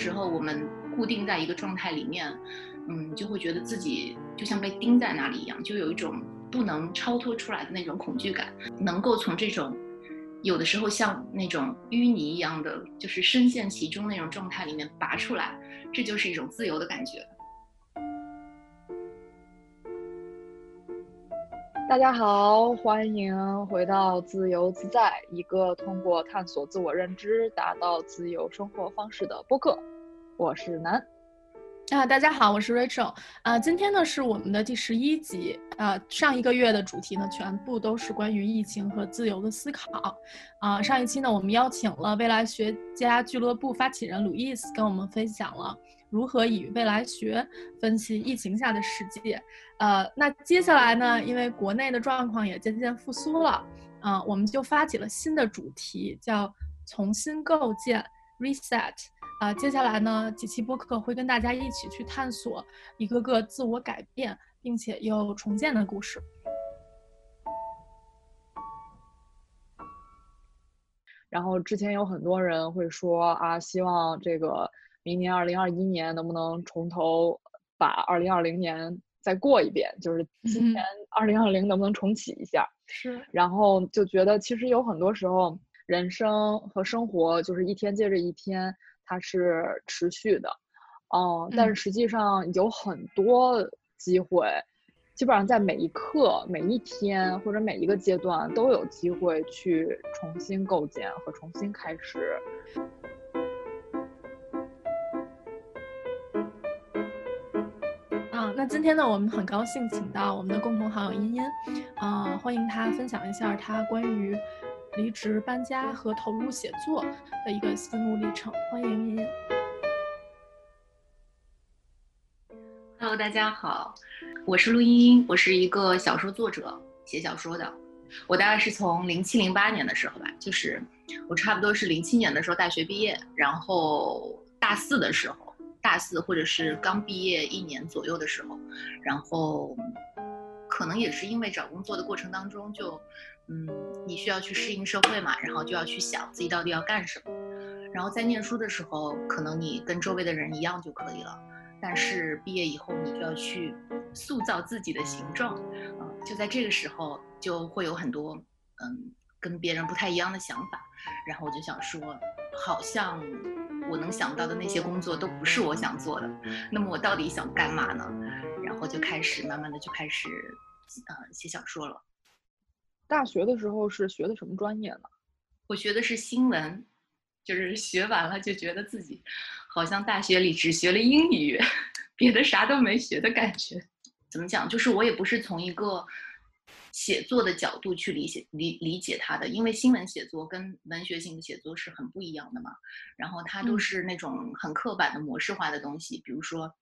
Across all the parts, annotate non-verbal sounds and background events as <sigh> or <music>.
时候我们固定在一个状态里面，嗯，就会觉得自己就像被钉在那里一样，就有一种不能超脱出来的那种恐惧感。能够从这种有的时候像那种淤泥一样的，就是深陷其中那种状态里面拔出来，这就是一种自由的感觉。大家好，欢迎回到自由自在，一个通过探索自我认知达到自由生活方式的播客。我是南。啊，大家好，我是 Rachel。啊，今天呢是我们的第十一集。啊，上一个月的主题呢，全部都是关于疫情和自由的思考。啊，上一期呢，我们邀请了未来学家俱乐部发起人鲁伊斯，跟我们分享了。如何以未来学分析疫情下的世界？呃，那接下来呢？因为国内的状况也渐渐复苏了，啊，我们就发起了新的主题，叫重新构建 （Reset）。啊，接下来呢，几期播客会跟大家一起去探索一个个自我改变并且又重建的故事。然后之前有很多人会说啊，希望这个。明年二零二一年能不能从头把二零二零年再过一遍？就是今年二零二零能不能重启一下？是。然后就觉得其实有很多时候，人生和生活就是一天接着一天，它是持续的。嗯。但是实际上有很多机会，基本上在每一刻、每一天或者每一个阶段都有机会去重新构建和重新开始。那今天呢，我们很高兴请到我们的共同好友茵茵，啊，欢迎她分享一下她关于离职、搬家和投入写作的一个心路历程。欢迎茵茵。Hello，大家好，我是陆茵茵，我是一个小说作者，写小说的。我大概是从零七零八年的时候吧，就是我差不多是零七年的时候大学毕业，然后大四的时候。大四或者是刚毕业一年左右的时候，然后可能也是因为找工作的过程当中，就嗯，你需要去适应社会嘛，然后就要去想自己到底要干什么。然后在念书的时候，可能你跟周围的人一样就可以了，但是毕业以后你就要去塑造自己的形状，啊，就在这个时候就会有很多嗯跟别人不太一样的想法，然后我就想说，好像。我能想到的那些工作都不是我想做的，那么我到底想干嘛呢？然后就开始慢慢的就开始，呃，写小说了。大学的时候是学的什么专业呢？我学的是新闻，就是学完了就觉得自己好像大学里只学了英语，<laughs> 别的啥都没学的感觉。怎么讲？就是我也不是从一个。写作的角度去理解理理解它的，因为新闻写作跟文学性的写作是很不一样的嘛。然后它都是那种很刻板的模式化的东西，比如说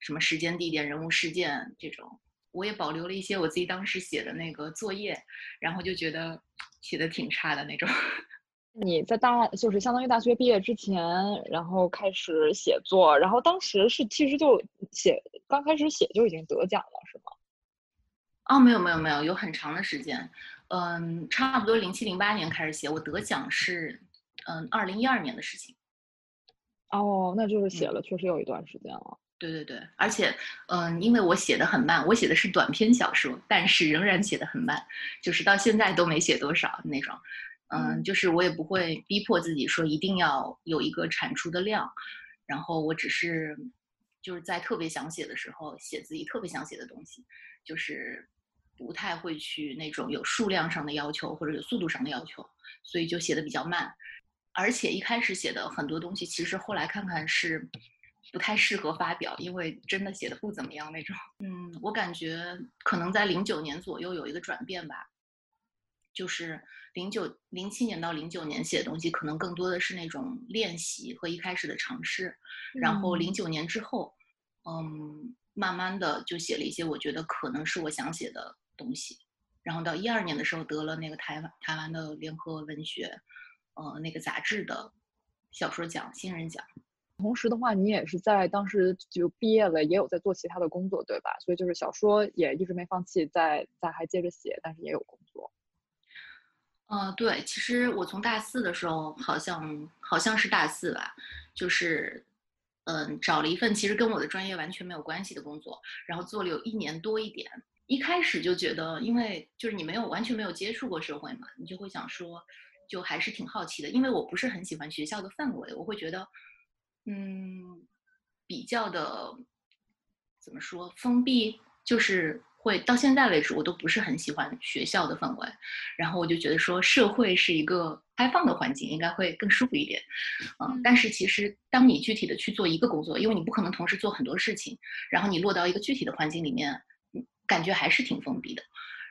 什么时间、地点、人物、事件这种。我也保留了一些我自己当时写的那个作业，然后就觉得 <tsk> 写的挺差的那种。<laughs> 你在大就是相当于大学毕业之前，然后开始写作，然后当时是其实就写刚开始写就已经得奖了，是吗？哦，没有没有没有，有很长的时间，嗯，差不多零七零八年开始写，我得奖是，嗯，二零一二年的事情。哦，那就是写了，确实有一段时间了。对对对，而且，嗯，因为我写的很慢，我写的是短篇小说，但是仍然写的很慢，就是到现在都没写多少那种，嗯，就是我也不会逼迫自己说一定要有一个产出的量，然后我只是就是在特别想写的时候写自己特别想写的东西，就是。不太会去那种有数量上的要求或者有速度上的要求，所以就写的比较慢，而且一开始写的很多东西，其实后来看看是不太适合发表，因为真的写的不怎么样那种。嗯，我感觉可能在零九年左右有一个转变吧，就是零九零七年到零九年写的东西，可能更多的是那种练习和一开始的尝试，然后零九年之后，嗯，慢慢的就写了一些我觉得可能是我想写的。东西，然后到一二年的时候得了那个台湾台湾的联合文学，呃，那个杂志的小说奖新人奖。同时的话，你也是在当时就毕业了，也有在做其他的工作，对吧？所以就是小说也一直没放弃，在在还接着写，但是也有工作。呃，对，其实我从大四的时候，好像好像是大四吧，就是嗯，找了一份其实跟我的专业完全没有关系的工作，然后做了有一年多一点。一开始就觉得，因为就是你没有完全没有接触过社会嘛，你就会想说，就还是挺好奇的。因为我不是很喜欢学校的氛围，我会觉得，嗯，比较的怎么说封闭，就是会到现在为止我都不是很喜欢学校的氛围。然后我就觉得说，社会是一个开放的环境，应该会更舒服一点。嗯，但是其实当你具体的去做一个工作，因为你不可能同时做很多事情，然后你落到一个具体的环境里面。感觉还是挺封闭的，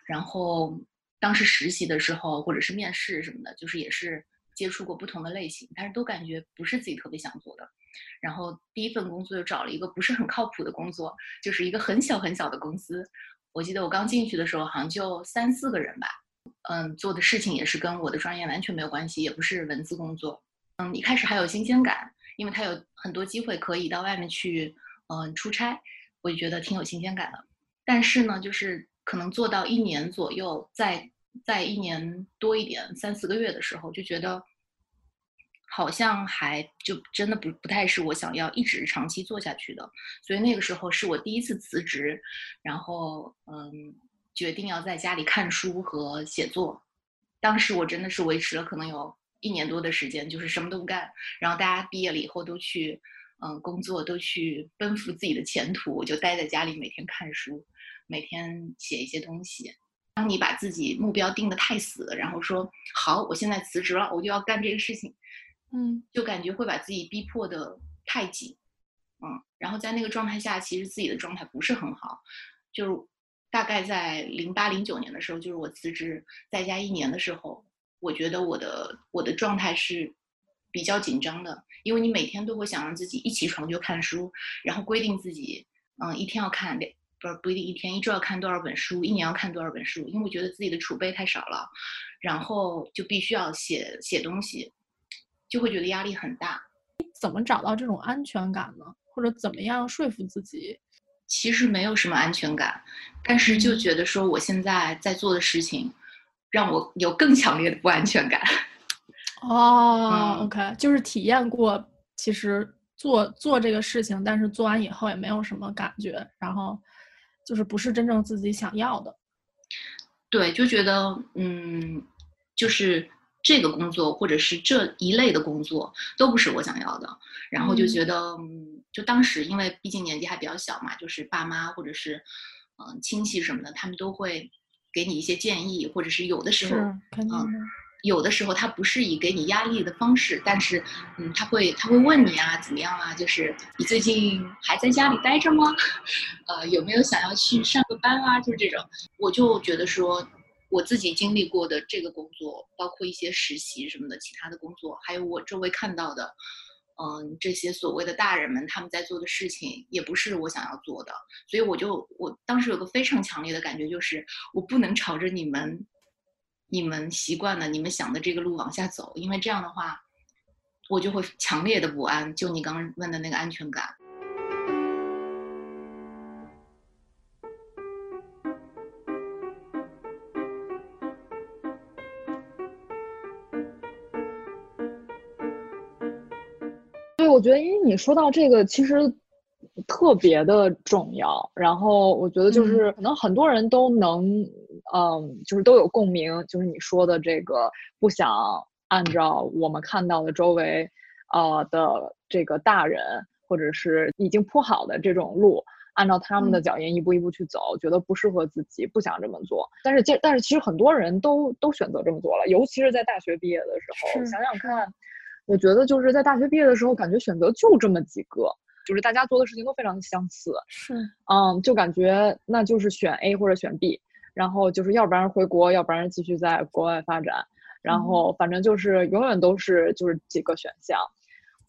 然后当时实习的时候，或者是面试什么的，就是也是接触过不同的类型，但是都感觉不是自己特别想做的。然后第一份工作又找了一个不是很靠谱的工作，就是一个很小很小的公司。我记得我刚进去的时候，好像就三四个人吧。嗯，做的事情也是跟我的专业完全没有关系，也不是文字工作。嗯，一开始还有新鲜感，因为他有很多机会可以到外面去，嗯，出差，我就觉得挺有新鲜感的。但是呢，就是可能做到一年左右，在在一年多一点，三四个月的时候，就觉得好像还就真的不不太是我想要一直长期做下去的。所以那个时候是我第一次辞职，然后嗯，决定要在家里看书和写作。当时我真的是维持了可能有一年多的时间，就是什么都不干。然后大家毕业了以后都去嗯工作，都去奔赴自己的前途，我就待在家里每天看书。每天写一些东西。当你把自己目标定得太死，然后说好，我现在辞职了，我就要干这个事情，嗯，就感觉会把自己逼迫的太紧，嗯，然后在那个状态下，其实自己的状态不是很好。就是大概在零八零九年的时候，就是我辞职在家一年的时候，我觉得我的我的状态是比较紧张的，因为你每天都会想让自己一起床就看书，然后规定自己，嗯，一天要看两。不是不一定一天一周要看多少本书，一年要看多少本书，因为我觉得自己的储备太少了，然后就必须要写写东西，就会觉得压力很大。怎么找到这种安全感呢？或者怎么样说服自己？其实没有什么安全感，但是就觉得说我现在在做的事情，让我有更强烈的不安全感。哦，OK，就是体验过，其实做做这个事情，但是做完以后也没有什么感觉，然后。就是不是真正自己想要的，对，就觉得嗯，就是这个工作或者是这一类的工作都不是我想要的，然后就觉得，嗯，就当时因为毕竟年纪还比较小嘛，就是爸妈或者是嗯亲戚什么的，他们都会给你一些建议，或者是有的时候，嗯。有的时候他不是以给你压力的方式，但是，嗯，他会他会问你啊，怎么样啊？就是你最近还在家里待着吗？呃，有没有想要去上个班啊？就是这种，我就觉得说，我自己经历过的这个工作，包括一些实习什么的，其他的工作，还有我周围看到的，嗯，这些所谓的大人们他们在做的事情，也不是我想要做的，所以我就我当时有个非常强烈的感觉，就是我不能朝着你们。你们习惯了你们想的这个路往下走，因为这样的话，我就会强烈的不安。就你刚刚问的那个安全感。对，我觉得，因为你说到这个，其实特别的重要。然后，我觉得就是可能很多人都能。嗯，就是都有共鸣，就是你说的这个不想按照我们看到的周围，呃的这个大人或者是已经铺好的这种路，按照他们的脚印一步一步去走，觉得不适合自己，不想这么做。但是，这但是其实很多人都都选择这么做了，尤其是在大学毕业的时候。想想看，我觉得就是在大学毕业的时候，感觉选择就这么几个，就是大家做的事情都非常的相似。是，嗯，就感觉那就是选 A 或者选 B。然后就是要不然回国，要不然继续在国外发展，然后反正就是永远都是就是几个选项，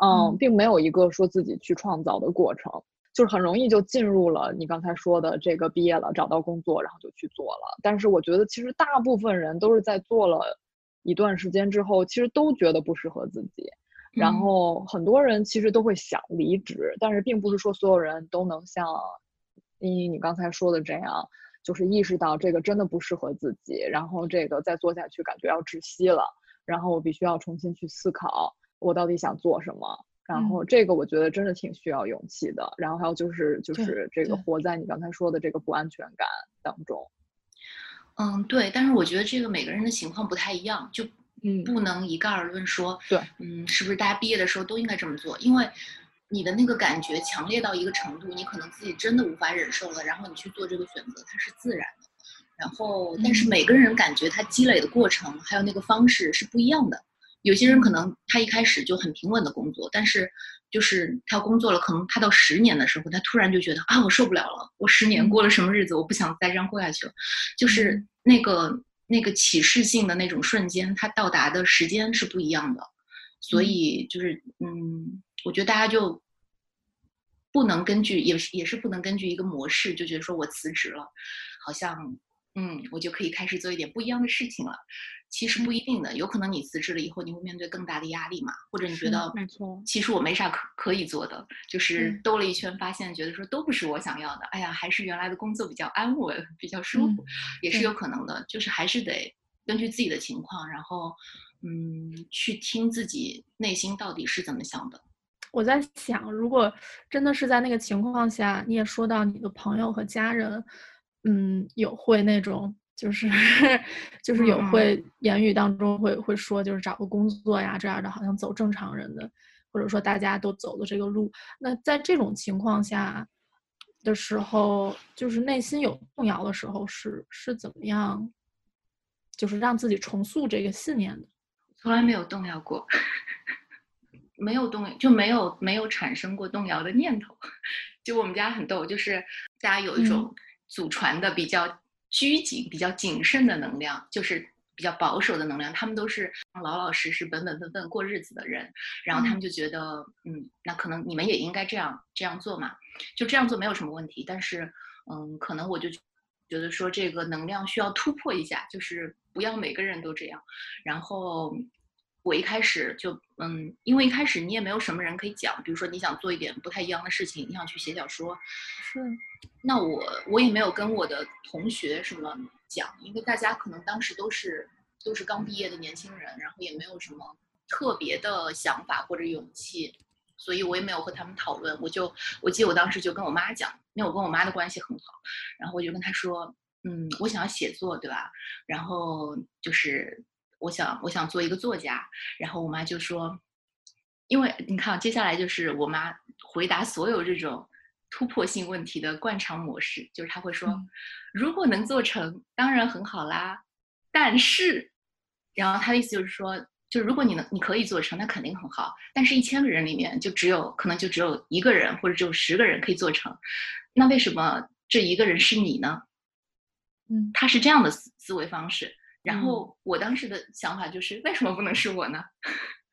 嗯，并没有一个说自己去创造的过程，就是很容易就进入了你刚才说的这个毕业了找到工作，然后就去做了。但是我觉得其实大部分人都是在做了一段时间之后，其实都觉得不适合自己，然后很多人其实都会想离职，但是并不是说所有人都能像依你刚才说的这样。就是意识到这个真的不适合自己，然后这个再做下去感觉要窒息了，然后我必须要重新去思考我到底想做什么，然后这个我觉得真的挺需要勇气的。然后还有就是就是这个活在你刚才说的这个不安全感当中。嗯，对。但是我觉得这个每个人的情况不太一样，就不能一概而论说，对，嗯，是不是大家毕业的时候都应该这么做？因为你的那个感觉强烈到一个程度，你可能自己真的无法忍受了，然后你去做这个选择，它是自然的。然后，但是每个人感觉他积累的过程还有那个方式是不一样的。有些人可能他一开始就很平稳的工作，但是就是他工作了，可能他到十年的时候，他突然就觉得啊，我受不了了，我十年过了什么日子，我不想再这样过下去了。就是那个那个启示性的那种瞬间，他到达的时间是不一样的。所以就是嗯，我觉得大家就不能根据，也是也是不能根据一个模式就觉得说我辞职了，好像。嗯，我就可以开始做一点不一样的事情了。其实不一定的，有可能你辞职了以后，你会面对更大的压力嘛？或者你觉得，没错，其实我没啥可可以做的，就是兜了一圈，发现觉得说都不是我想要的。哎呀，还是原来的工作比较安稳，比较舒服，也是有可能的。就是还是得根据自己的情况，然后嗯，去听自己内心到底是怎么想的。我在想，如果真的是在那个情况下，你也说到你的朋友和家人。嗯，有会那种，就是 <laughs> 就是有会言语当中会会说，就是找个工作呀这样的，好像走正常人的，或者说大家都走的这个路。那在这种情况下的时候，就是内心有动摇的时候，是是怎么样，就是让自己重塑这个信念的？从来没有动摇过，没有动就没有没有产生过动摇的念头。<laughs> 就我们家很逗，就是大家有一种。祖传的比较拘谨、比较谨慎的能量，就是比较保守的能量。他们都是老老实实、本本分分过日子的人，然后他们就觉得，嗯，那可能你们也应该这样这样做嘛，就这样做没有什么问题。但是，嗯，可能我就觉得说这个能量需要突破一下，就是不要每个人都这样。然后。我一开始就嗯，因为一开始你也没有什么人可以讲，比如说你想做一点不太一样的事情，你想去写小说，是，那我我也没有跟我的同学什么讲，因为大家可能当时都是都是刚毕业的年轻人，然后也没有什么特别的想法或者勇气，所以我也没有和他们讨论。我就我记得我当时就跟我妈讲，因为我跟我妈的关系很好，然后我就跟她说，嗯，我想要写作，对吧？然后就是。我想，我想做一个作家。然后我妈就说：“因为你看，接下来就是我妈回答所有这种突破性问题的惯常模式，就是她会说，如果能做成，当然很好啦。但是，然后她的意思就是说，就如果你能，你可以做成，那肯定很好。但是，一千个人里面就只有可能就只有一个人或者只有十个人可以做成，那为什么这一个人是你呢？嗯，他是这样的思思维方式。”然后我当时的想法就是，为什么不能是我呢？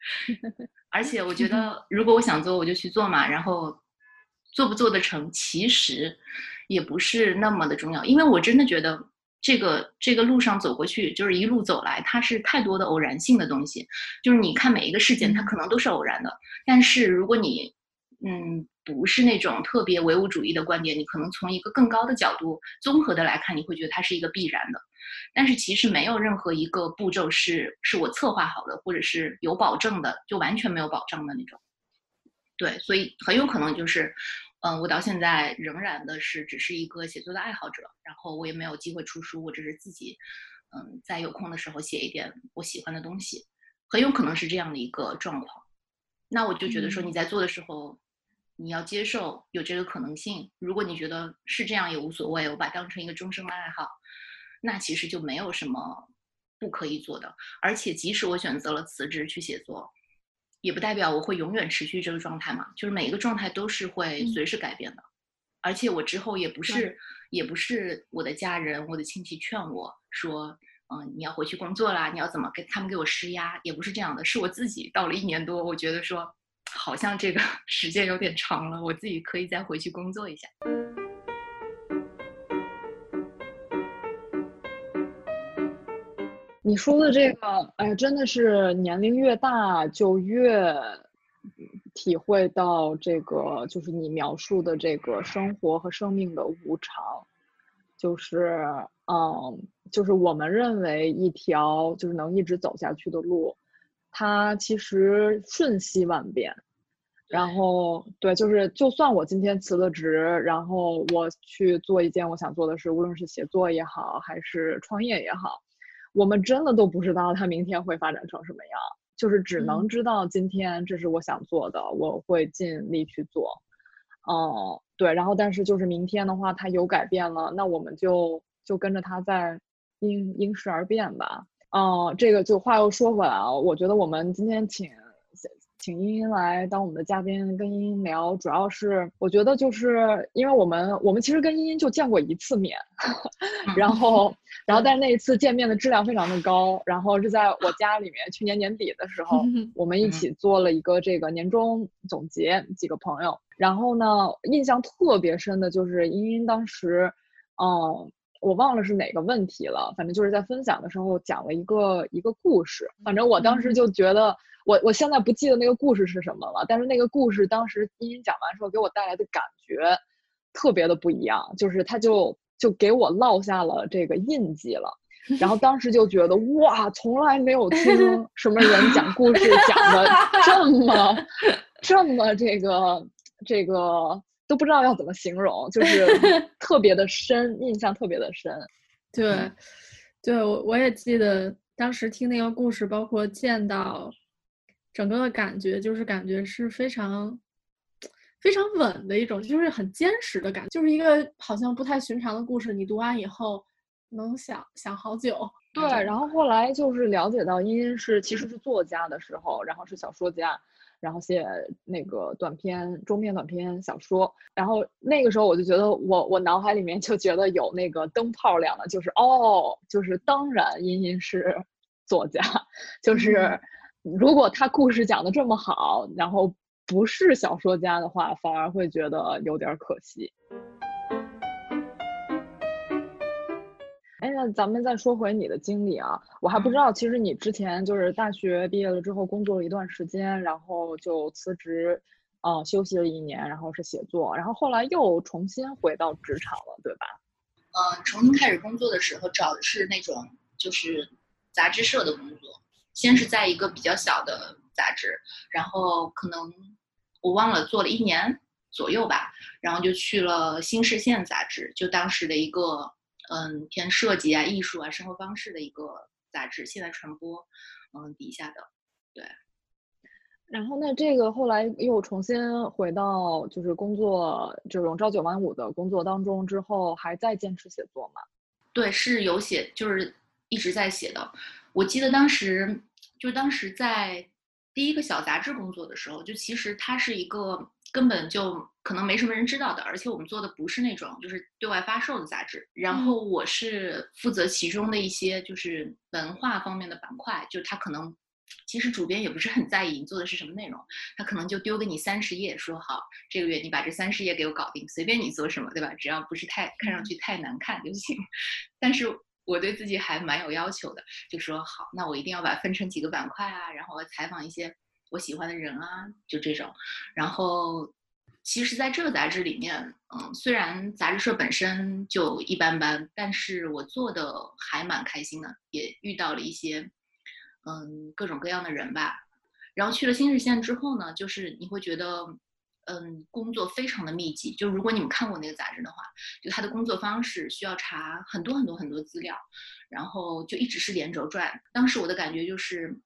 <laughs> 而且我觉得，如果我想做，我就去做嘛。然后做不做得成，其实也不是那么的重要。因为我真的觉得，这个这个路上走过去，就是一路走来，它是太多的偶然性的东西。就是你看每一个事件，它可能都是偶然的。但是如果你，嗯，不是那种特别唯物主义的观点，你可能从一个更高的角度，综合的来看，你会觉得它是一个必然的。但是其实没有任何一个步骤是是我策划好的，或者是有保证的，就完全没有保障的那种。对，所以很有可能就是，嗯，我到现在仍然的是只是一个写作的爱好者，然后我也没有机会出书，我只是自己，嗯，在有空的时候写一点我喜欢的东西，很有可能是这样的一个状况。那我就觉得说你在做的时候，你要接受有这个可能性。如果你觉得是这样也无所谓，我把它当成一个终生的爱好。那其实就没有什么不可以做的，而且即使我选择了辞职去写作，也不代表我会永远持续这个状态嘛。就是每一个状态都是会随时改变的，而且我之后也不是，也不是我的家人、我的亲戚劝我说，嗯，你要回去工作啦，你要怎么给他们给我施压，也不是这样的，是我自己到了一年多，我觉得说，好像这个 <laughs> 时间有点长了，我自己可以再回去工作一下。你说的这个，哎，真的是年龄越大就越体会到这个，就是你描述的这个生活和生命的无常，就是，嗯，就是我们认为一条就是能一直走下去的路，它其实瞬息万变，然后对，就是就算我今天辞了职，然后我去做一件我想做的事，无论是写作也好，还是创业也好，我们真的都不知道它明天会发展成什么样，就是只能知道今天这是我想做的，我会尽力去做。哦，对，然后但是就是明天的话，它有改变了，那我们就就跟着它在因因时而变吧。哦，这个就话又说回来啊，我觉得我们今天请请茵茵来当我们的嘉宾，跟茵茵聊，主要是我觉得就是因为我们我们其实跟茵茵就见过一次面，<laughs> 然后然后但是那一次见面的质量非常的高，然后是在我家里面，去年年底的时候，<laughs> 我们一起做了一个这个年终总结，几个朋友，然后呢，印象特别深的就是茵茵当时，嗯。我忘了是哪个问题了，反正就是在分享的时候讲了一个一个故事。反正我当时就觉得，我我现在不记得那个故事是什么了，但是那个故事当时茵茵讲完之后给我带来的感觉特别的不一样，就是他就就给我烙下了这个印记了。<laughs> 然后当时就觉得哇，从来没有听 <laughs> 什么人讲故事讲的这么这么这个这个。都不知道要怎么形容，就 <laughs> 是特别的深，印象特别的深。对，对我我也记得当时听那个故事，包括见到整个的感觉，就是感觉是非常非常稳的一种，就是很坚实的感觉，就是一个好像不太寻常的故事。你读完以后能想想好久。对，然后后来就是了解到茵茵是其实是作家的时候，然后是小说家。然后写那个短篇、中篇、短篇小说，然后那个时候我就觉得，我我脑海里面就觉得有那个灯泡亮了，就是哦，就是当然，茵茵是 <laughs> 作家，就是。如果他故事讲的这么好，然后不是小说家的话，反而会觉得有点可惜。哎，那咱们再说回你的经历啊，我还不知道，其实你之前就是大学毕业了之后工作了一段时间，然后就辞职，呃，休息了一年，然后是写作，然后后来又重新回到职场了，对吧？嗯，重新开始工作的时候找的是那种就是杂志社的工作，先是在一个比较小的杂志，然后可能我忘了做了一年左右吧，然后就去了新视线杂志，就当时的一个。嗯，偏设计啊、艺术啊、生活方式的一个杂志，现代传播，嗯，底下的，对。然后那这个后来又重新回到就是工作这种朝九晚五的工作当中之后，还在坚持写作吗？对，是有写，就是一直在写的。我记得当时就当时在第一个小杂志工作的时候，就其实它是一个。根本就可能没什么人知道的，而且我们做的不是那种就是对外发售的杂志。然后我是负责其中的一些就是文化方面的板块，就他可能其实主编也不是很在意你做的是什么内容，他可能就丢给你三十页，说好这个月你把这三十页给我搞定，随便你做什么，对吧？只要不是太看上去太难看就行。<laughs> 但是我对自己还蛮有要求的，就说好，那我一定要把分成几个板块啊，然后采访一些。我喜欢的人啊，就这种。然后，其实，在这个杂志里面，嗯，虽然杂志社本身就一般般，但是我做的还蛮开心的，也遇到了一些，嗯，各种各样的人吧。然后去了新日线之后呢，就是你会觉得，嗯，工作非常的密集。就如果你们看过那个杂志的话，就他的工作方式需要查很多很多很多资料，然后就一直是连轴转。当时我的感觉就是。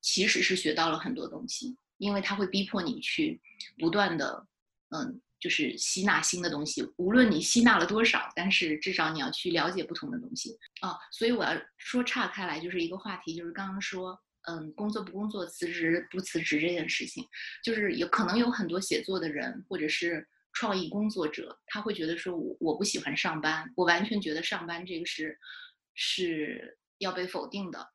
其实是学到了很多东西，因为它会逼迫你去不断的，嗯，就是吸纳新的东西。无论你吸纳了多少，但是至少你要去了解不同的东西啊。所以我要说岔开来，就是一个话题，就是刚刚说，嗯，工作不工作，辞职不辞职这件事情，就是有可能有很多写作的人或者是创意工作者，他会觉得说我我不喜欢上班，我完全觉得上班这个是是要被否定的。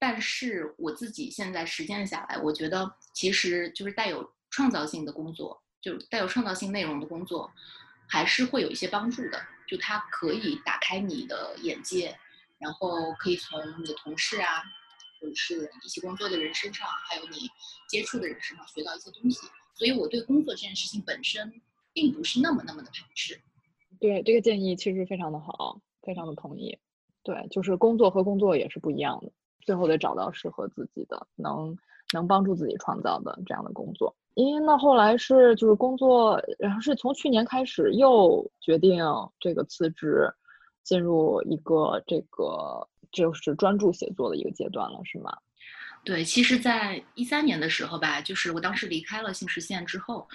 但是我自己现在实践下来，我觉得其实就是带有创造性的工作，就带有创造性内容的工作，还是会有一些帮助的。就它可以打开你的眼界，然后可以从你的同事啊，或者是一起工作的人身上，还有你接触的人身上学到一些东西。所以我对工作这件事情本身，并不是那么那么的排斥。对这个建议其实非常的好，非常的同意。对，就是工作和工作也是不一样的。最后得找到适合自己的，能能帮助自己创造的这样的工作。因为呢，后来是就是工作，然后是从去年开始又决定这个辞职，进入一个这个就是专注写作的一个阶段了，是吗？对，其实，在一三年的时候吧，就是我当时离开了新实现之后，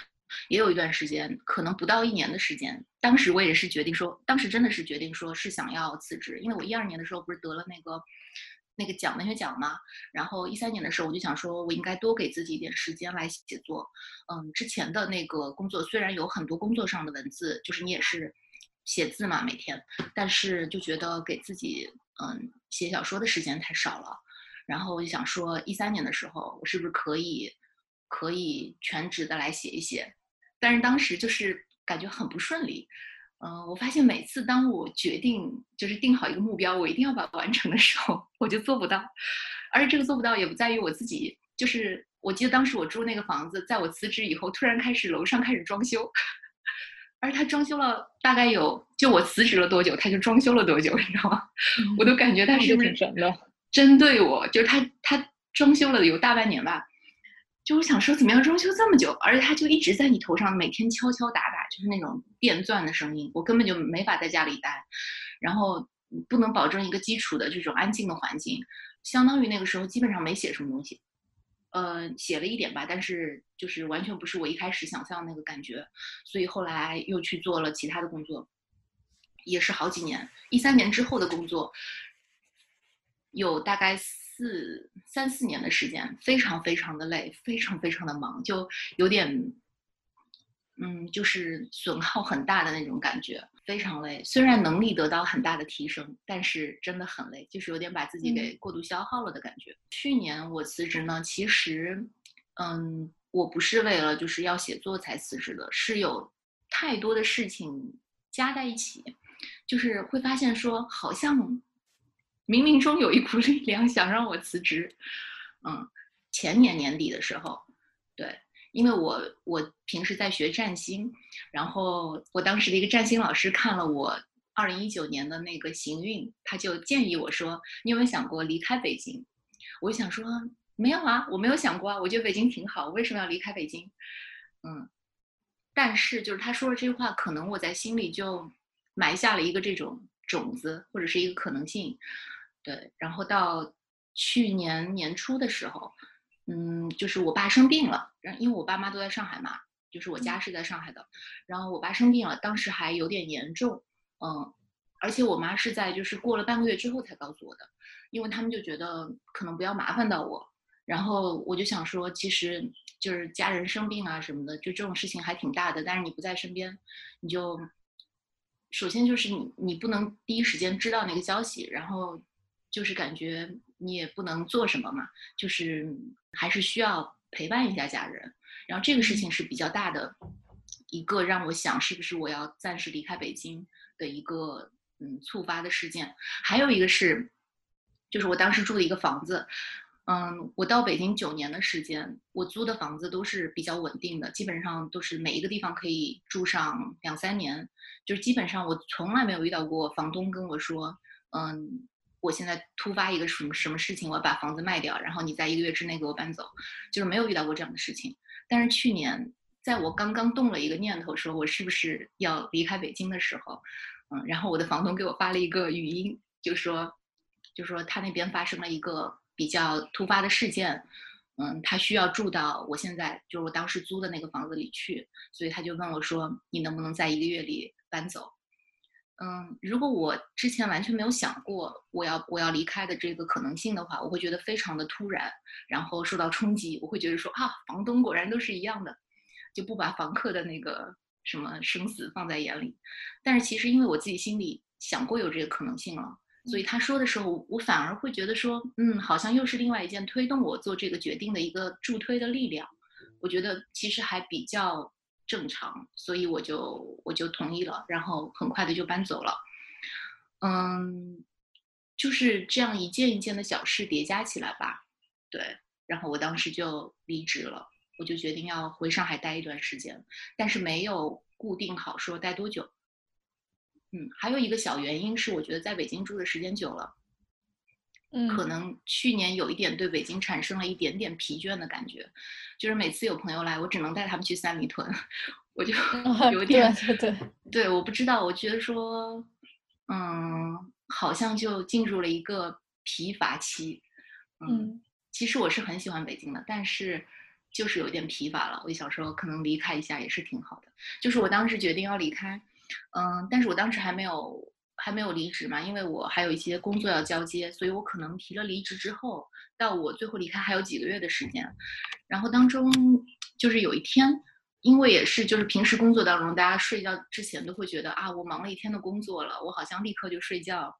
也有一段时间，可能不到一年的时间。当时我也是决定说，当时真的是决定说是想要辞职，因为我一二年的时候不是得了那个。那个奖文学奖嘛，然后一三年的时候我就想说，我应该多给自己一点时间来写作。嗯，之前的那个工作虽然有很多工作上的文字，就是你也是写字嘛每天，但是就觉得给自己嗯写小说的时间太少了。然后我就想说，一三年的时候我是不是可以可以全职的来写一写？但是当时就是感觉很不顺利。嗯，我发现每次当我决定就是定好一个目标，我一定要把它完成的时候，我就做不到。而且这个做不到也不在于我自己，就是我记得当时我住那个房子，在我辞职以后，突然开始楼上开始装修，<laughs> 而他装修了大概有，就我辞职了多久，他就装修了多久，你知道吗？我都感觉他是不是针对我？就是他他装修了有大半年吧。就我想说，怎么样装修这么久，而且他就一直在你头上，每天敲敲打打，就是那种电钻的声音，我根本就没法在家里待，然后不能保证一个基础的这种安静的环境，相当于那个时候基本上没写什么东西，呃，写了一点吧，但是就是完全不是我一开始想象的那个感觉，所以后来又去做了其他的工作，也是好几年，一三年之后的工作，有大概。四三四年的时间，非常非常的累，非常非常的忙，就有点，嗯，就是损耗很大的那种感觉，非常累。虽然能力得到很大的提升，但是真的很累，就是有点把自己给过度消耗了的感觉。去年我辞职呢，其实，嗯，我不是为了就是要写作才辞职的，是有太多的事情加在一起，就是会发现说好像。冥冥中有一股 <laughs> 力量想让我辞职，嗯，前年年底的时候，对，因为我我平时在学占星，然后我当时的一个占星老师看了我二零一九年的那个行运，他就建议我说：“你有没有想过离开北京？”我想说：“没有啊，我没有想过啊，我觉得北京挺好，为什么要离开北京？”嗯，但是就是他说了这句话，可能我在心里就埋下了一个这种种子，或者是一个可能性。对，然后到去年年初的时候，嗯，就是我爸生病了，然因为我爸妈都在上海嘛，就是我家是在上海的，然后我爸生病了，当时还有点严重，嗯，而且我妈是在就是过了半个月之后才告诉我的，因为他们就觉得可能不要麻烦到我，然后我就想说，其实就是家人生病啊什么的，就这种事情还挺大的，但是你不在身边，你就首先就是你你不能第一时间知道那个消息，然后。就是感觉你也不能做什么嘛，就是还是需要陪伴一下家人。然后这个事情是比较大的一个让我想是不是我要暂时离开北京的一个嗯触发的事件。还有一个是，就是我当时住的一个房子，嗯，我到北京九年的时间，我租的房子都是比较稳定的，基本上都是每一个地方可以住上两三年，就是基本上我从来没有遇到过房东跟我说，嗯。我现在突发一个什么什么事情，我要把房子卖掉，然后你在一个月之内给我搬走，就是没有遇到过这样的事情。但是去年，在我刚刚动了一个念头，说我是不是要离开北京的时候，嗯，然后我的房东给我发了一个语音，就说，就说他那边发生了一个比较突发的事件，嗯，他需要住到我现在就是我当时租的那个房子里去，所以他就问我说，你能不能在一个月里搬走？嗯，如果我之前完全没有想过我要我要离开的这个可能性的话，我会觉得非常的突然，然后受到冲击。我会觉得说啊，房东果然都是一样的，就不把房客的那个什么生死放在眼里。但是其实因为我自己心里想过有这个可能性了，所以他说的时候，我反而会觉得说，嗯，好像又是另外一件推动我做这个决定的一个助推的力量。我觉得其实还比较。正常，所以我就我就同意了，然后很快的就搬走了。嗯，就是这样一件一件的小事叠加起来吧。对，然后我当时就离职了，我就决定要回上海待一段时间，但是没有固定好说待多久。嗯，还有一个小原因是，我觉得在北京住的时间久了，嗯，可能去年有一点对北京产生了一点点疲倦的感觉，就是每次有朋友来，我只能带他们去三里屯，我就有点对对对，对，我不知道，我觉得说，嗯，好像就进入了一个疲乏期，嗯，嗯其实我是很喜欢北京的，但是就是有点疲乏了。我就想说，可能离开一下也是挺好的。就是我当时决定要离开，嗯，但是我当时还没有还没有离职嘛，因为我还有一些工作要交接，所以我可能提了离职之后，到我最后离开还有几个月的时间。然后当中就是有一天，因为也是就是平时工作当中，大家睡觉之前都会觉得啊，我忙了一天的工作了，我好像立刻就睡觉，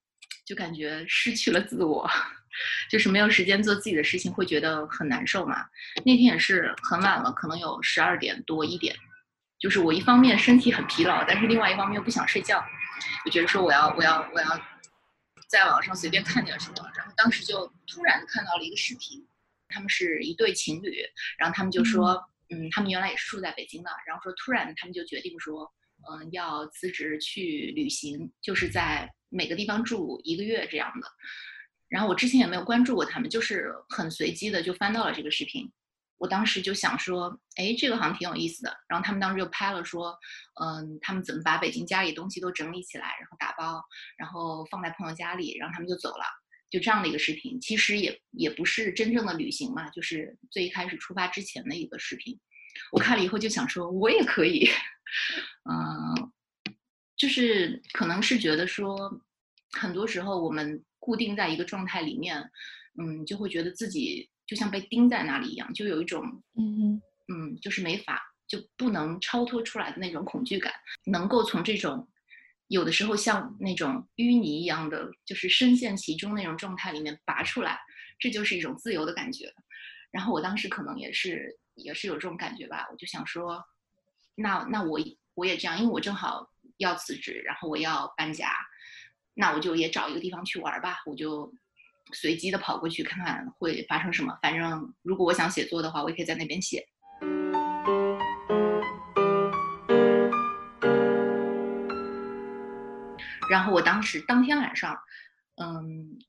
就感觉失去了自我，<laughs> 就是没有时间做自己的事情，会觉得很难受嘛。那天也是很晚了，可能有十二点多一点，就是我一方面身体很疲劳，但是另外一方面又不想睡觉，就觉得说我要我要我要在网上随便看点什么，然后当时就突然看到了一个视频，他们是一对情侣，然后他们就说，嗯，他们原来也是住在北京的，然后说突然他们就决定说，嗯，要辞职去旅行，就是在每个地方住一个月这样的。然后我之前也没有关注过他们，就是很随机的就翻到了这个视频。我当时就想说，哎，这个好像挺有意思的。然后他们当时就拍了说，嗯，他们怎么把北京家里东西都整理起来，然后打包，然后放在朋友家里，然后他们就走了，就这样的一个视频。其实也也不是真正的旅行嘛，就是最一开始出发之前的一个视频。我看了以后就想说，我也可以，<laughs> 嗯，就是可能是觉得说，很多时候我们固定在一个状态里面，嗯，就会觉得自己就像被钉在那里一样，就有一种嗯嗯，就是没法就不能超脱出来的那种恐惧感，能够从这种有的时候像那种淤泥一样的，就是深陷其中那种状态里面拔出来，这就是一种自由的感觉。然后我当时可能也是也是有这种感觉吧，我就想说，那那我我也这样，因为我正好要辞职，然后我要搬家，那我就也找一个地方去玩吧，我就随机的跑过去看看会发生什么。反正如果我想写作的话，我也可以在那边写。然后我当时当天晚上，嗯，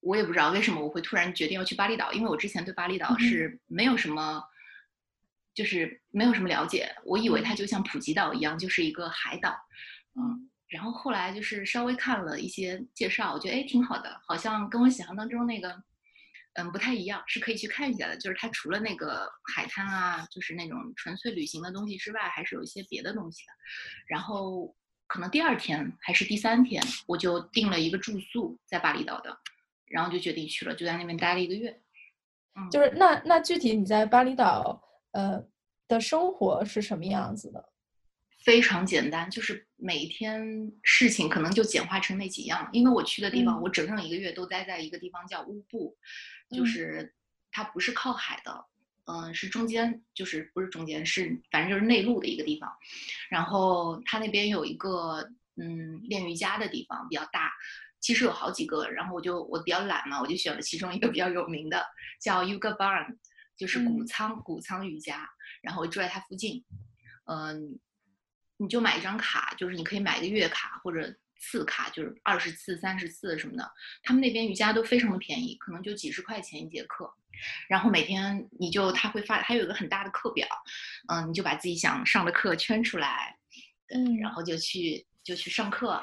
我也不知道为什么我会突然决定要去巴厘岛，因为我之前对巴厘岛是没有什么，就是没有什么了解，我以为它就像普吉岛一样，就是一个海岛，嗯。然后后来就是稍微看了一些介绍，我觉得哎挺好的，好像跟我想象当中那个，嗯不太一样，是可以去看一下的。就是它除了那个海滩啊，就是那种纯粹旅行的东西之外，还是有一些别的东西的。然后可能第二天还是第三天，我就订了一个住宿在巴厘岛的，然后就决定去了，就在那边待了一个月。嗯，就是那那具体你在巴厘岛呃的生活是什么样子的？非常简单，就是每天事情可能就简化成那几样。因为我去的地方，嗯我整整一个月都待在一个地方叫乌布，就嗯是它不是靠海的，嗯、是中间，就是不是中间，是反正就是内陆的一个地方。然后它那边有一个嗯练瑜伽的地方比较大，其实有好几个。然后我就我比较懒嘛，我就选了其中一个比较有名的，叫 Yoga Barn，就是谷嗯仓谷仓瑜伽。然后我住在它附近，嗯、你就买一张卡，就是你可以买一个月卡或者次卡，就是二十次、三十次什么的。他们那边瑜伽都非常的便宜，可能就几十块钱一节课。然后每天你就他会发，他有一个很大的课表，嗯，你就把自己想上的课圈出来，嗯然后就去就去上课。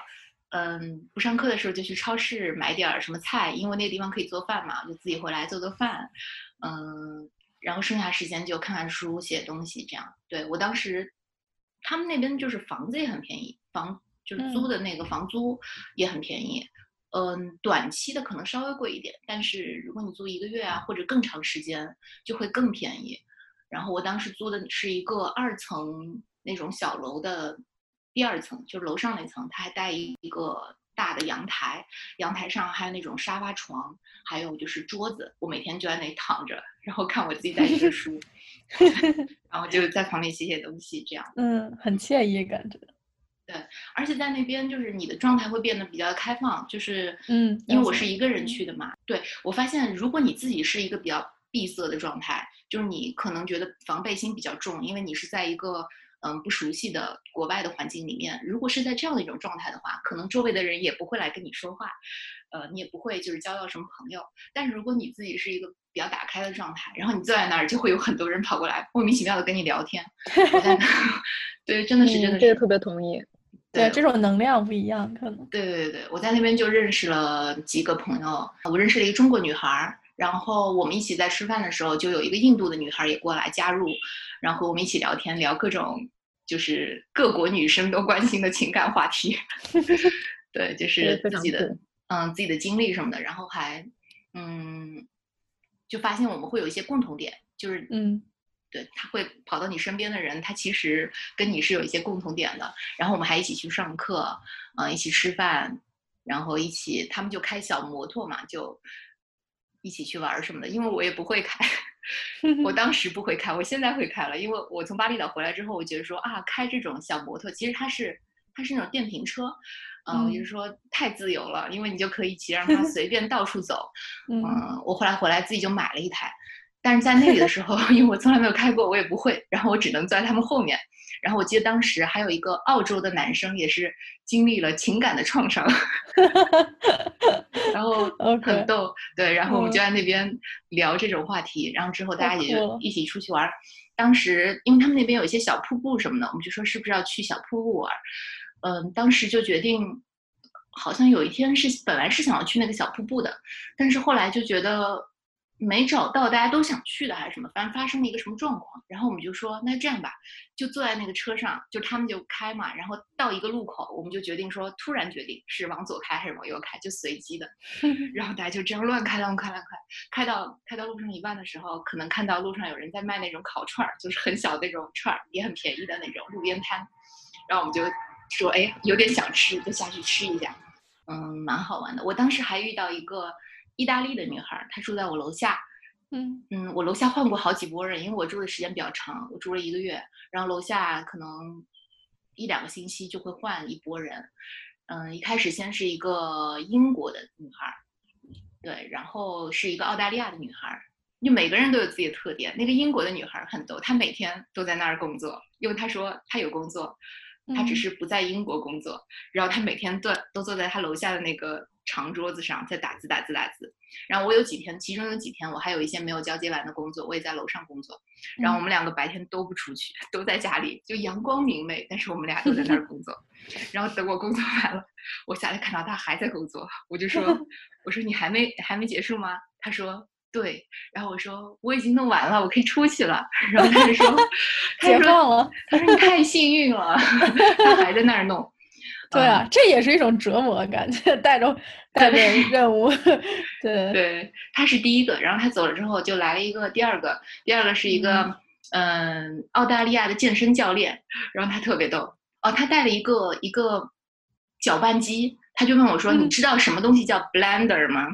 嗯，不上课的时候就去超市买点儿什么菜，因为那个地方可以做饭嘛，就自己回来做做饭。嗯，然后剩下时间就看看书、写东西这样。对我当时，他们那边就是房子也很便宜，房就是租嗯的那个房租也很便宜。嗯，短期的可能稍微贵一点，但是如果你租一个月啊或者更长时间，就会更便宜。然后我当时租的是一个二层那种小楼的第二层，就是楼上那层，它还带一个大的阳台，阳台上还有那种沙发床，还有就是桌子。我每天就在那里躺着，然后看我自己在 <laughs> 读的书，<laughs> 然后就在旁边写写东西，这样。嗯，很惬意感觉。对而且在那边就是你的状态会变得比较开放，就是嗯因为我是一个人去的嘛，对我发现如果你自己是一个比较闭塞的状态，就是你可能觉得防备心比较重，因为你是在一个嗯不熟悉的国外的环境里面，如果是在这样的一种状态的话，可能周围的人也不会来跟你说话，呃，你也不会就是交到什么朋友。但是如果你自己是一个比较打开的状态，然后你坐在那儿，就会有很多人跑过来，莫名其妙的跟你聊天。<laughs> 对，真的是真的是，这个特别同意。对，这种能量不一样，可能。对对对，我在那边就认识了几个朋友，我认识了一个中国女孩。然后我们一起在吃饭的时候，就有一个印度的女孩也过来加入，然后我们一起聊天，聊各种就是各国女生都关心的情感话题。<laughs> 对，就是自己的嗯自己的经历什么的，然后还嗯就发现我们会有一些共同点，就是嗯对他会跑到你身边的人，他其实跟你是有一些共同点的。然后我们还一起去上课，嗯，一起吃饭，然后一起他们就开小摩托嘛，就。一起去玩什么的，因为我也不会开，我 <laughs> 当时不会开，我现在会开了，因为我从巴厘岛回来之后，我觉得说啊，开这种小摩托，其实它是它是那种电瓶车，嗯，就是说太自由了，因为你就可以骑让它 <laughs> 随便到处走，嗯，我后来回来自己就买了一台，但是在那里的时候，因为我从来没有开过，我也不会，然后我只能坐在他们后面。然后我记得当时还有一个澳洲的男生，也是经历了情感的创伤，然后 <laughs> 很逗，对，然后我们就在那边聊这种话题，然后之后大家也就一起出去玩。当时因为他们那边有一些小瀑布什么的，我们就说是不是要去小瀑布玩？嗯，当时就决定，好像有一天是本来是想要去那个小瀑布的，但是后来就觉得。没找到大家都想去的还是什么，反正发生了一个什么状况，然后我们就说那这样吧，就坐在那个车上，就他们就开嘛，然后到一个路口，我们就决定说，突然决定是往左开还是往右开，就随机的，<laughs> 然后大家就这样乱开乱开乱开，开到开到路上一半的时候，可能看到路上有人在卖那种烤串儿，就是很小那种串儿，也很便宜的那种路边摊，然后我们就说哎有点想吃，就下去吃一下，嗯，蛮好玩的。我当时还遇到一个。意大利的女孩，她住在我楼下。嗯嗯，我楼下换过好几波人，因为我住的时间比较长，我住了一个月。然后楼下可能一两个星期就会换一波人。嗯，一开始先是一个英国的女孩，对，然后是一个澳大利亚的女孩，就每个人都有自己的特点。那个英国的女孩很逗，她每天都在那儿工作，因为她说她有工作，她只是不在英国工作。然后他每天都都坐在他楼下的那个。长桌子上在打字打字打字，然后我有几天，其中有几天我还有一些没有交接完的工作，我也在楼上工作。然后我们两个白天都不出去，都在家里，就阳光明媚，但是我们俩都在那儿工作。<laughs> 然后等我工作完了，我下来看到他还在工作，我就说：<laughs> “我说你还没还没结束吗？”他说：“对。”然后我说：“我已经弄完了，我可以出去了。<laughs> ”然后他就说：<laughs> “解放了。”他说：“你太幸运了。<laughs> ”他还在那儿弄。对啊，这也是一种折磨，感觉带着带着任务。对对，他是第一个，然后他走了之后，就来了一个第二个，第二个是一个嗯澳大利亚的健身教练，然后他特别逗哦，他带了一个一个搅拌机，他就问我说：“你知道什么东西叫 blender 吗？”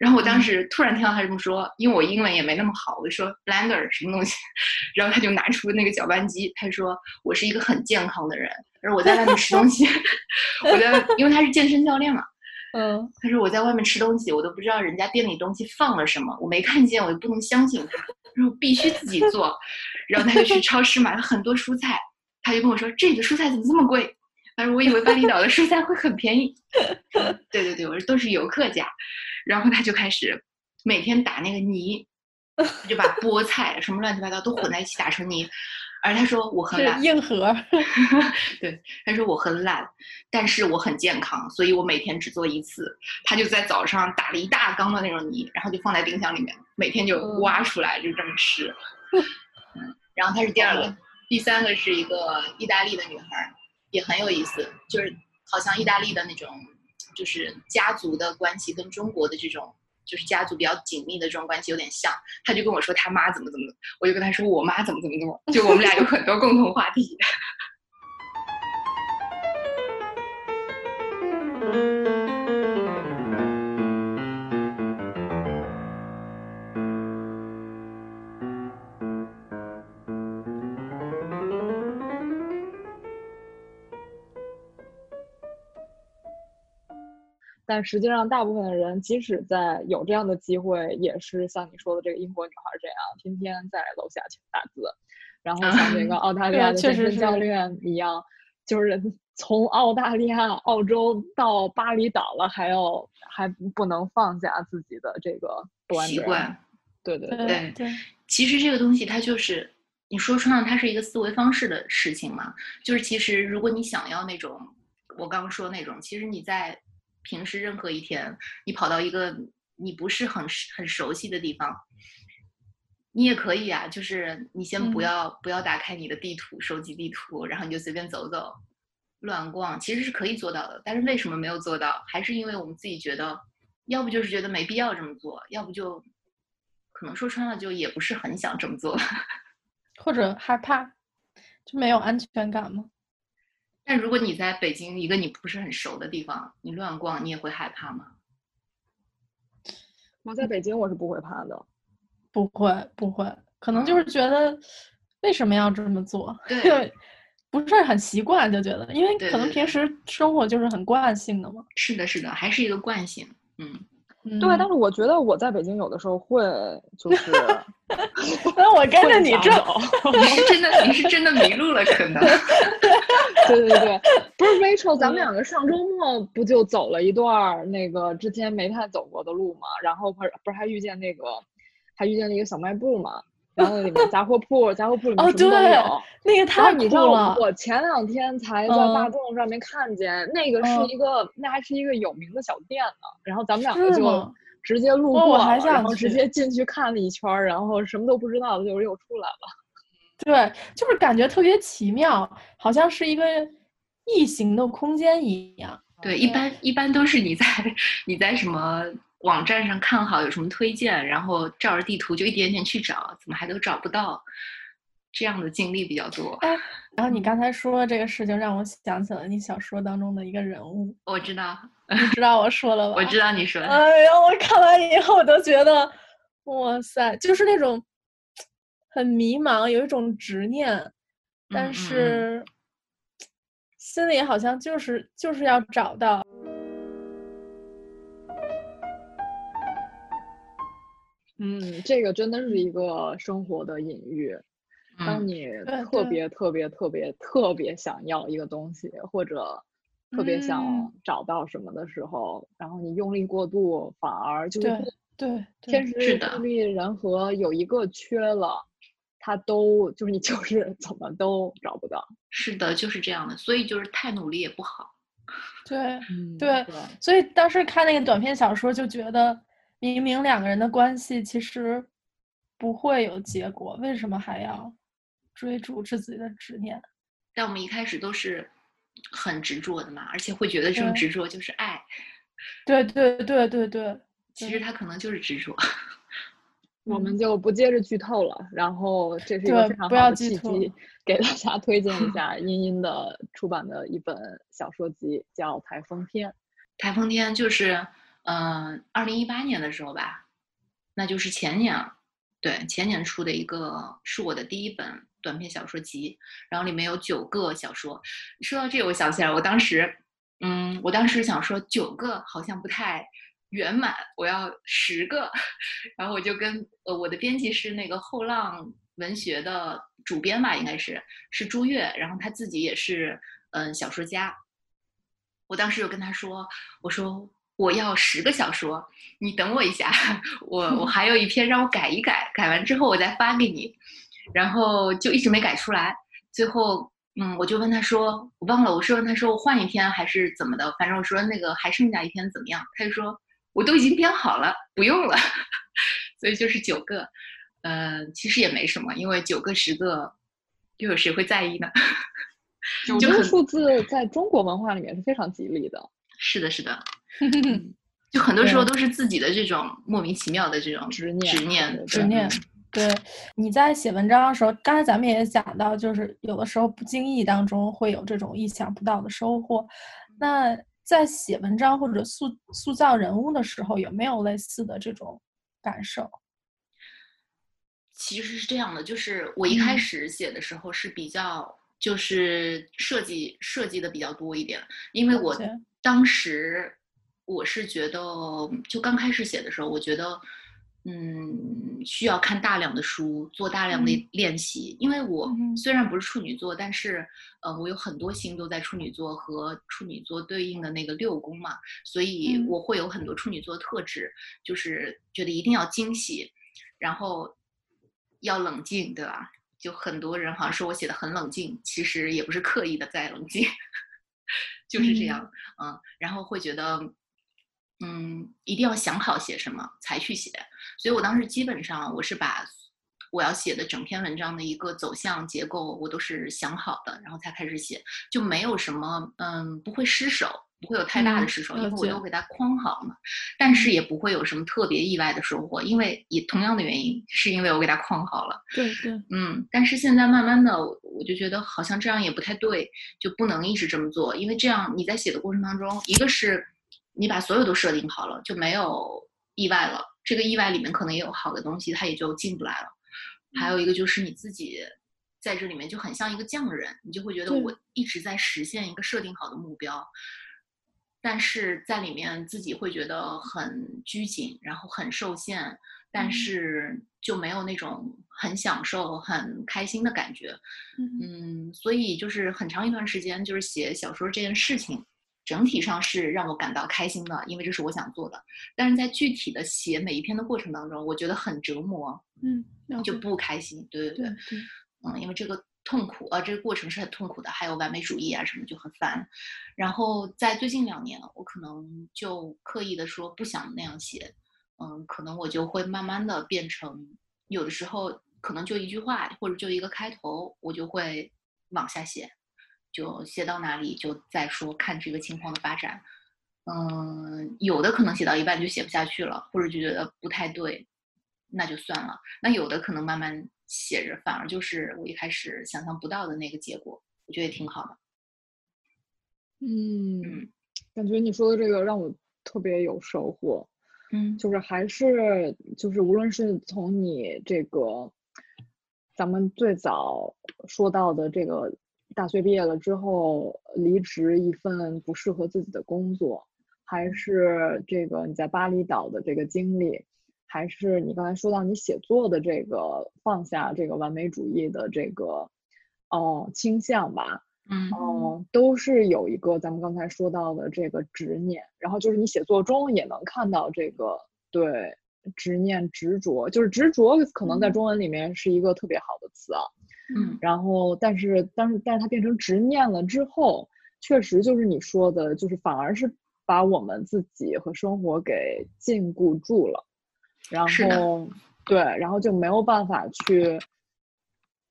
然后我当时突然听到他这么说，因为我英文也没那么好，我就说 blender 什么东西，<laughs> 然后他就拿出那个搅拌机，他说：“我是一个很健康的人。”他说我在外面吃东西，<laughs> 我在，因为他是健身教练嘛，<laughs> 嗯，他说我在外面吃东西，我都不知道人家店里东西放了什么，我没看见，我就不能相信他，然后必须自己做，然后他就去超市买了很多蔬菜，他就跟我说这里的蔬菜怎么这么贵？他说我以为巴厘岛的蔬菜会很便宜，<laughs> 对对对，我说都是游客家，然后他就开始每天打那个泥，就把 <laughs> 菠菜什么乱七八糟都混在一起打成泥。而他说我很懒，硬核。<laughs> 对，他说我很懒，但是我很健康，所以我每天只做一次。他就在早上打了一大缸的那种泥，然后就放在冰箱里面，每天就挖出来就这么吃。嗯，然后他是第二个，第三个是一个意大利的女孩，也很有意思，就是好像意大利的那种，就是家族的关系跟中国的这种。就是家族比较紧密的这种关系有点像，他就跟我说他妈怎么怎么，我就跟他说我妈怎么怎么怎么，就我们俩有很多共同话题。但实际上，大部分的人即使在有这样的机会，也是像你说的这个英国女孩这样，天天在楼下打字。然后像那个澳大利亚的健身教练一样，就是从澳大利亚、澳洲到巴厘岛了，还要还不能放下自己的这个习惯。对对对对，其实这个东西它就是你说穿了，它是一个思维方式的事情嘛。就是其实如果你想要那种我刚刚说那种，其实你在平时任何一天，你跑到一个你不是很很熟悉的地方，你也可以啊。就是你先不要不要打开你的地图，手机地图，然后你就随便走走，乱逛，其实是可以做到的。但是为什么没有做到？还是因为我们自己觉得，要不就是觉得没必要这么做，要不就。可能说穿了，就也不是很想这么做，<laughs> 或者害怕，就没有安全感吗？但如果你在北京一个你不是很熟的地方，你乱逛，你也会害怕吗？我在北京我是不会怕的，不会不会，可能就是觉得为什么要这么做？对，<laughs> 不是很习惯，就觉得，因为可能平时生活就是很惯性的嘛。是的，是的，还是一个惯性，嗯。对，但是我觉得我在北京有的时候会，<laughs> 就是，那我跟着你走，你是真的，你是真的迷路了，可能。<laughs> 对对对，不是 <laughs> Rachel，咱们两个上周末不就走了一段那个之前没太走过的路嘛？然后不是不是还遇见那个，还遇见了一个小卖部嘛？然后里面杂货铺，杂货铺里面什么都有。那个太酷了！我前两天才在大众上面看见，那个是一个，那还是一个有名的小店呢。然后咱们两个就直接路过，然后直接进去看了一圈，然后什么都不知道就是又出来了。<laughs> 对，就是感觉特别奇妙，好像是一个异形的空间一样。对，一般一般都是你在 <laughs> 你在什么？网站上看好有什么推荐，然后照着地图就一点点去找，怎么还都找不到？这样的经历比较多。哎，然后你刚才说这个事情，让我想起了你小说当中的一个人物。我知道，你知道我说了吧？我知道你说。哎呀，我看完以后我都觉得，哇塞，就是那种很迷茫，有一种执念，但是心里好像就是就是要找到。嗯，这个真的是一个生活的隐喻。当你特别特别特别特别想要一个东西，或者特别想找到什么的时候，然后你用力过度，反而就是对天时地利人和有一个缺了，它都就是你就是怎么都找不到。是的，就是这样的。所以就是太努力也不好。对对，所以当时看那个短篇小说就觉得。明明两个人的关系其实不会有结果，为什么还要追逐自己的执念？但我们一开始都是很执着的嘛，而且会觉得这种执着就是爱。对对对对对，其实他可能就是执着。<laughs> 我们就不接着剧透了，然后这是一个非常好的契机，给大家推荐一 <laughs> 下茵茵的出版的一本小说集，叫《台风天》。台风天就是。嗯，二零一八年的时候吧，那就是前年，对，前年出的一个是我的第一本短篇小说集，然后里面有九个小说。说到这个，我想起来，我当时，嗯，我当时想说九个好像不太圆满，我要十个。然后我就跟呃我的编辑是那个后浪文学的主编吧，应该是是朱越，然后他自己也是嗯小说家。我当时就跟他说，我说。我要十个小说，你等我一下，<laughs> 我我 <laughs> 还有一篇让我改一改，改完之后我再发给你，然后就一直没改出来，最后嗯，我就问他说，我忘了，我是问他说我换一篇还是怎么的，反正我说那个还剩下一篇怎么样，他就说我都已经编好了，不用了，<laughs> 所以就是九个，嗯，其实也没什么，因为九个十个，又有谁会在意呢？九个数字在中国文化里面是非常吉利的。是的，是的。就很多时候都是自己的这种莫名其妙的这种执念，执念，执念。对，你在写文章的时候，刚才咱们也讲到，就是有的时候不经意当中会有这种意想不到的收获。那在写文章或者塑塑造人物的时候，有没有类似的这种感受？其实是这样的，就是我一开始写的时候是比较，就是设计设计的比较多一点，因为我当时。我是觉得，就刚开始写的时候，我觉得，嗯，需要看大量的书，做大量的练习。因为我虽然不是处女座，但是呃，我有很多星都在处女座和处女座对应的那个六宫嘛，所以我会有很多处女座特质，就是觉得一定要惊喜，然后要冷静，对吧？就很多人好像说我写的很冷静，其实也不是刻意的在冷静，<laughs> 就是这样，嗯，然后会觉得。嗯，一定要想好写什么才去写，所以我当时基本上我是把我要写的整篇文章的一个走向结构我都是想好的，然后才开始写，就没有什么嗯不会失手，不会有太大的失手，因为我都给它框好嘛。但是也不会有什么特别意外的收获，因为也同样的原因，是因为我给它框好了。对对，嗯。但是现在慢慢的，我就觉得好像这样也不太对，就不能一直这么做，因为这样你在写的过程当中，一个是。你把所有都设定好了，就没有意外了。这个意外里面可能也有好的东西，它也就进不来了。还有一个就是你自己在这里面就很像一个匠人，你就会觉得我一直在实现一个设定好的目标，但是在里面自己会觉得很拘谨，然后很受限，但是就没有那种很享受、很开心的感觉。嗯，所以就是很长一段时间，就是写小说这件事情。整体上是让我感到开心的，因为这是我想做的。但是在具体的写每一篇的过程当中，我觉得很折磨，嗯，就不开心。对对对，嗯，因为这个痛苦啊，这个过程是很痛苦的，还有完美主义啊什么就很烦。然后在最近两年，我可能就刻意的说不想那样写，嗯，可能我就会慢慢的变成，有的时候可能就一句话或者就一个开头，我就会往下写。就写到哪里就再说，看这个情况的发展。嗯，有的可能写到一半就写不下去了，或者就觉得不太对，那就算了。那有的可能慢慢写着，反而就是我一开始想象不到的那个结果，我觉得也挺好的。嗯，感觉你说的这个让我特别有收获。嗯，就是还是就是无论是从你这个咱们最早说到的这个。大学毕业了之后，离职一份不适合自己的工作，还是这个你在巴厘岛的这个经历，还是你刚才说到你写作的这个放下这个完美主义的这个哦倾向吧，嗯，哦，都是有一个咱们刚才说到的这个执念，然后就是你写作中也能看到这个对执念执着，就是执着可能在中文里面是一个特别好的词啊。嗯，然后，但是，但是，但是它变成执念了之后，确实就是你说的，就是反而是把我们自己和生活给禁锢住了，然后，对，然后就没有办法去，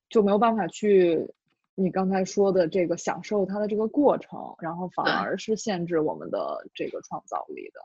就没有办法去，你刚才说的这个享受它的这个过程，然后反而是限制我们的这个创造力的。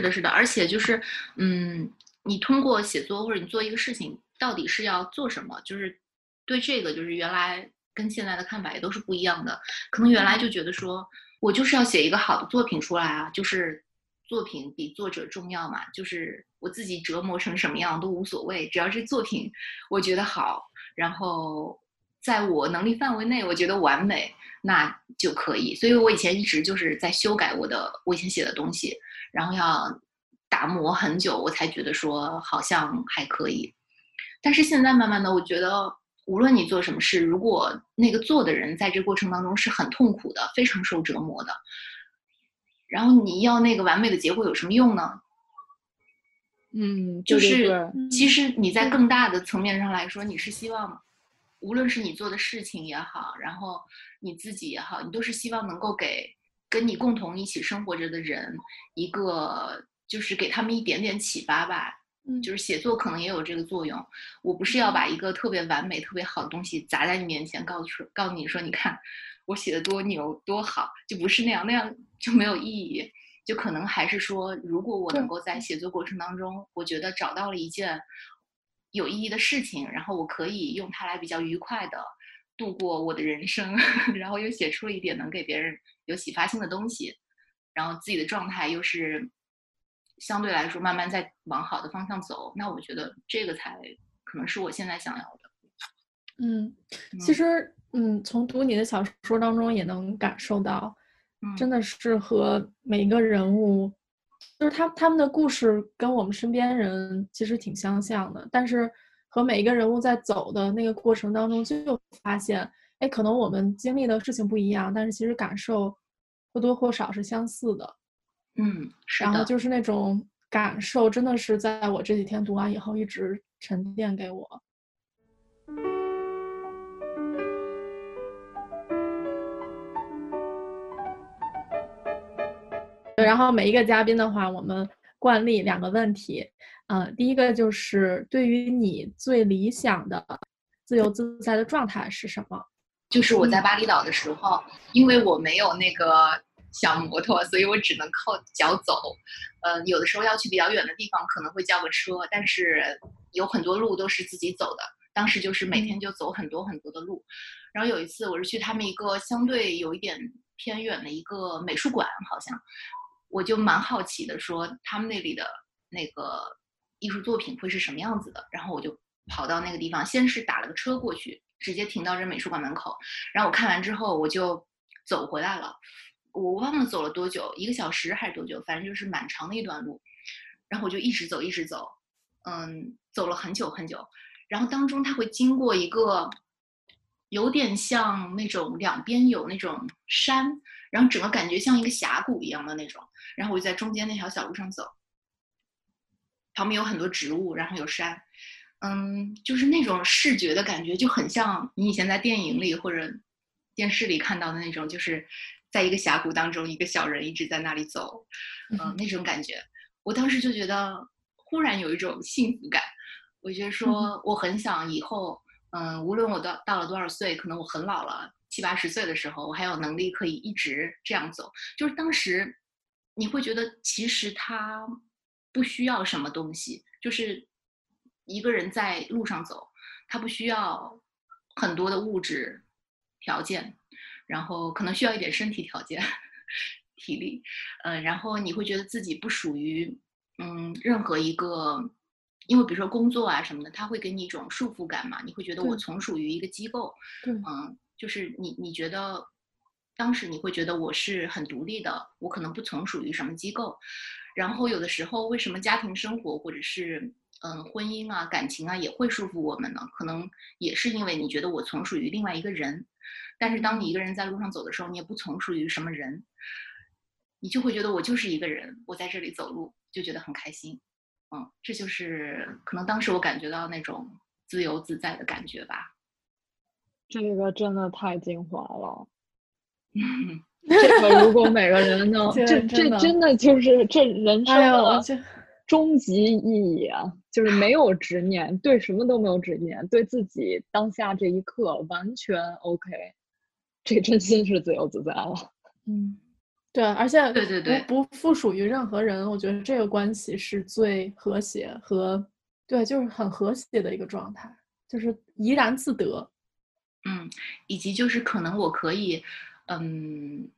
是的，是的，而且就是，嗯，你通过写作或者你做一个事情，到底是要做什么？就是对这个，就是原来跟现在的看法也都是不一样的。可能原来就觉得说，我就是要写一个好的作品出来啊，就是作品比作者重要嘛，就是我自己折磨成什么样都无所谓，只要是作品我觉得好，然后在我能力范围内，我觉得完美，那就可以。所以我以前一直就是在修改我的我以前写的东西。然后要打磨很久，我才觉得说好像还可以。但是现在慢慢的，我觉得无论你做什么事，如果那个做的人在这过程当中是很痛苦的，非常受折磨的，然后你要那个完美的结果有什么用呢？嗯，就是其实你在更大的层面上来说，你是希望，无论是你做的事情也好，然后你自己也好，你都是希望能够给。跟你共同一起生活着的人，一个就是给他们一点点启发吧。嗯，就是写作可能也有这个作用。我不是要把一个特别完美、特别好的东西砸在你面前，告诉告诉你说，你看我写的多牛多好，就不是那样，那样就没有意义。就可能还是说，如果我能够在写作过程当中，我觉得找到了一件有意义的事情，然后我可以用它来比较愉快的。度过我的人生，<laughs> 然后又写出了一点能给别人有启发性的东西，然后自己的状态又是相对来说慢慢在往好的方向走，那我觉得这个才可能是我现在想要的。嗯，其实，嗯，从读你的小说当中也能感受到，真的是和每一个人物，就是他他们的故事跟我们身边人其实挺相像的，但是和每一个人物在走的那个过程当中，就发现，哎，可能我们经历的事情不一样，但是其实感受或多或少是相似的。嗯，然后就是那种感受，真的是在我这几天读完以后一直沉淀给我。然后每一个嘉宾的话，我们惯例两个问题，呃，第一个就是对于你最理想的自由自在的状态是什么？就是我在巴厘岛的时候，因为我没有那个小摩托，所以我只能靠脚走。呃，有的时候要去比较远的地方，可能会叫个车，但是有很多路都是自己走的。当时就是每天就走很多很多的路。然后有一次，我是去他们一个相对有一点偏远的一个美术馆，好像。我就蛮好奇的，说他们那里的那个艺术作品会是什么样子的。然后我就跑到那个地方，先是打了个车过去，直接停到这美术馆门口。然后我看完之后，我就走回来了。我忘了走了多久，一个小时还是多久？反正就是蛮长的一段路。然后我就一直走，一直走，嗯，走了很久很久。然后当中它会经过一个有点像那种两边有那种山，然后整个感觉像一个峡谷一样的那种。然后我就在中间那条小路上走，旁边有很多植物，然后有山，嗯，就是那种视觉的感觉就很像你以前在电影里或者电视里看到的那种，就是在一个峡谷当中，一个小人一直在那里走，嗯，那种感觉。我当时就觉得忽然有一种幸福感，我觉得说我很想以后，嗯，无论我到到了多少岁，可能我很老了，七八十岁的时候，我还有能力可以一直这样走，就是当时。你会觉得其实他不需要什么东西，就是一个人在路上走，他不需要很多的物质条件，然后可能需要一点身体条件、<laughs> 体力，呃，然后你会觉得自己不属于嗯任何一个，因为比如说工作啊什么的，他会给你一种束缚感嘛，你会觉得我从属于一个机构，嗯，就是你你觉得。当时你会觉得我是很独立的，我可能不从属于什么机构。然后有的时候，为什么家庭生活或者是嗯婚姻啊、感情啊也会束缚我们呢？可能也是因为你觉得我从属于另外一个人。但是当你一个人在路上走的时候，你也不从属于什么人，你就会觉得我就是一个人，我在这里走路就觉得很开心。嗯，这就是可能当时我感觉到那种自由自在的感觉吧。这个真的太精华了。<laughs> 这个如果每个人能，<laughs> 这这真的就是这人生的终极意义啊！就是没有执念，对什么都没有执念，对自己当下这一刻完全 OK，<laughs> 这真心是自由自在了。<laughs> 嗯，对，而且对对对，不不附属于任何人，我觉得这个关系是最和谐和对，就是很和谐的一个状态，就是怡然自得。嗯，以及就是可能我可以。嗯，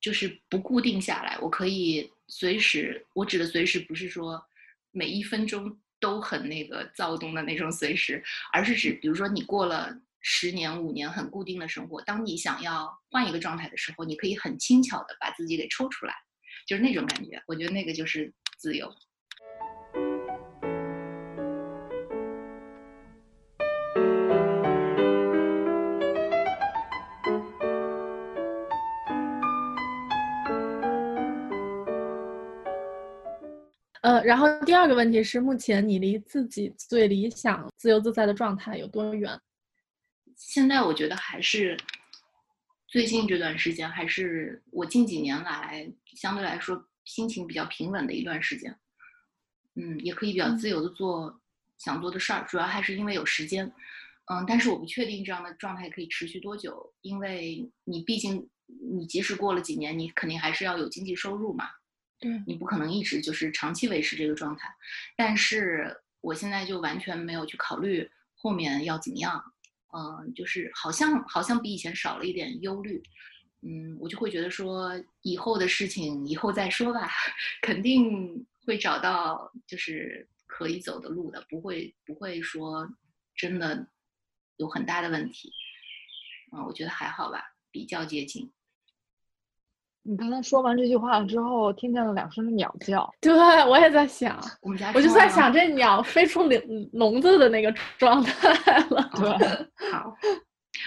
就是不固定下来，我可以随时。我指的随时不是说每一分钟都很那个躁动的那种随时，而是指比如说你过了十年、五年很固定的生活，当你想要换一个状态的时候，你可以很轻巧的把自己给抽出来，就是那种感觉。我觉得那个就是自由。呃，然后第二个问题是，目前你离自己最理想、自由自在的状态有多远？现在我觉得还是最近这段时间，还是我近几年来相对来说心情比较平稳的一段时间。嗯，也可以比较自由的做想做的事儿，主要还是因为有时间。嗯，但是我不确定这样的状态可以持续多久，因为你毕竟你即使过了几年，你肯定还是要有经济收入嘛。对你不可能一直就是长期维持这个状态，但是我现在就完全没有去考虑后面要怎么样，嗯，就是好像好像比以前少了一点忧虑，嗯，我就会觉得说以后的事情以后再说吧，<laughs> 肯定会找到就是可以走的路的，不会不会说真的有很大的问题。嗯，我觉得还好吧，比较接近。你刚才说完这句话之后，听见了两声鸟叫。对，我也在想，我们家我就在想，这鸟飞出笼笼子的那个状态了。对，<laughs> 好，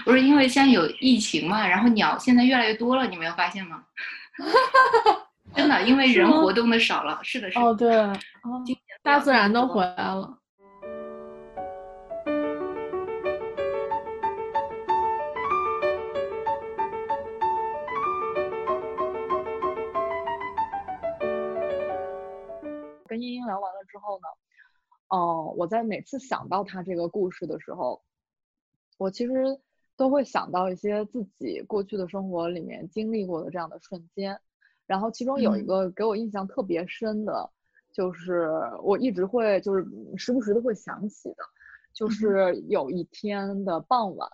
我是因为现在有疫情嘛，然后鸟现在越来越多了，你没有发现吗？真的，因为人活动的少了，是的，是的。哦，对，哦大自然都回来了。跟茵茵聊完了之后呢，哦、我在每次想到她这个故事的时候，我其实都会想到一些自己过去的生活里面经历过的这样的瞬间，然后其中有一嗯。个给我印象特别深的，就是我一直会就是嗯时不时的会想起的，就是有一天的傍晚，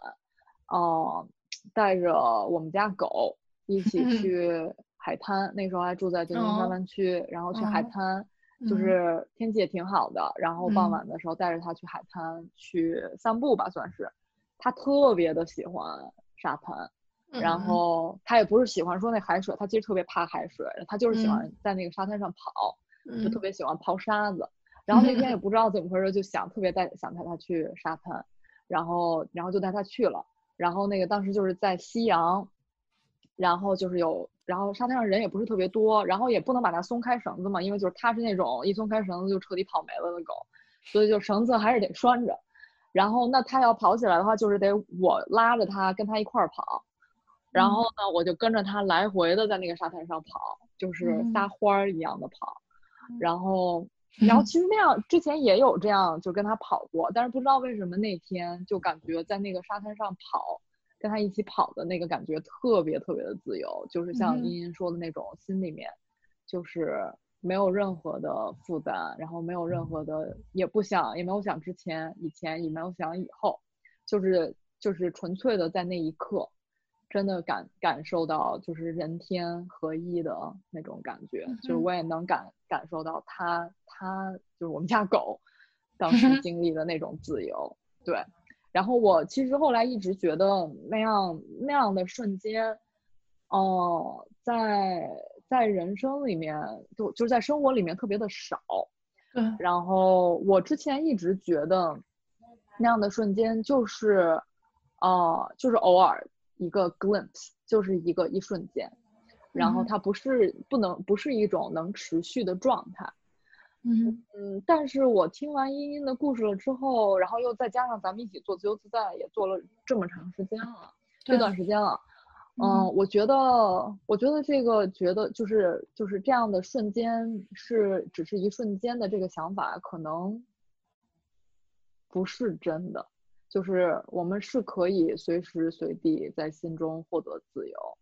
哦、带着我们家狗一起嗯 <laughs> 去海滩，那时候还住在旧金山哦湾区，然后去海哦。滩。就嗯是天气也挺好的，然后傍嗯晚的时候带着他去海滩去散步吧，算是。他特别的喜欢沙滩，然嗯后他也不是喜欢说那海水，他其实特别怕海水，他就是喜欢嗯在那个沙滩上跑，就特嗯别喜欢刨沙子。然后那天也 <laughs> 不知道怎么回事，就想特别带想带他去沙滩，然后然后就带他去了。然后那个当时就是在夕阳，然后就是有，然后沙滩上人也不是特别多，然后也不能把它松开绳子嘛，因为就是它是那种一松开绳子就彻底跑没了的狗，所以就绳子还是得拴着。然后那它要跑起来的话，就是得我拉着它跟它一块儿跑，然嗯后呢我就跟着它来回的在那个沙滩上跑，就是撒嗯欢儿一样的跑。嗯然后，然后其实那样之前也有这样就跟他跑过，但是不知道为什么那天就感觉在那个沙滩上跑，跟他一起跑的那个感觉特别特别的自由，就是像茵茵说的那种，心里面就是没有任何的负担，然后没有任何的也不想，也没有想之前、以前，也没有想以后，就是就是纯粹的在那一刻。真的感感受到就是人天合一的那种感觉，就是我也能感感受到他他就是我们家狗 <laughs> 当时经历的那种自由，对。然后我其实后来一直觉得那样那样的瞬间，哦、在在人生里面就就是在生活里面特别的少，对，然后我之前一直觉得那样的瞬间就是，呃，就是偶尔一个 glimpse，就是一个一瞬间，然后嗯它不是不能不是一种能持续的状态。嗯嗯，但是我听完茵茵的故事了之后，然后又再加上咱们一起做自由自在，也做了这么长时间了，这段时间了。嗯嗯，我觉得，我觉得这个觉得就是就是这样的瞬间是只是一瞬间的这个想法，可能不是真的。就是我们是可以随时随地在心中获得自由，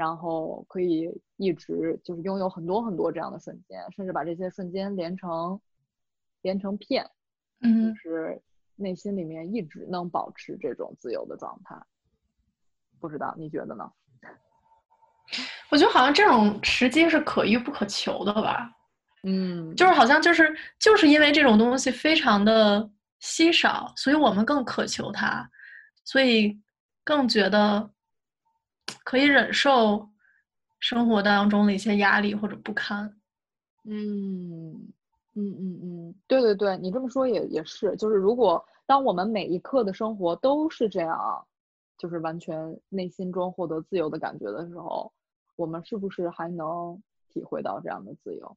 然后可以一直就是拥有很多很多这样的瞬间，甚至把这些瞬间连成连成片，就嗯是内心里面一直能保持这种自由的状态。不知道你觉得呢？<laughs> 我觉得好像这种时机是可遇不可求的吧，嗯，就是好像就是就是因为这种东西非常的稀少，所以我们更渴求它，所以更觉得可以忍受生活当中的一些压力或者不堪。嗯嗯嗯嗯，对对对，你这么说也也是，就是如果当我们每一刻的生活都是这样，就是完全内心中获得自由的感觉的时候，我们是不是还能体会到这样的自由？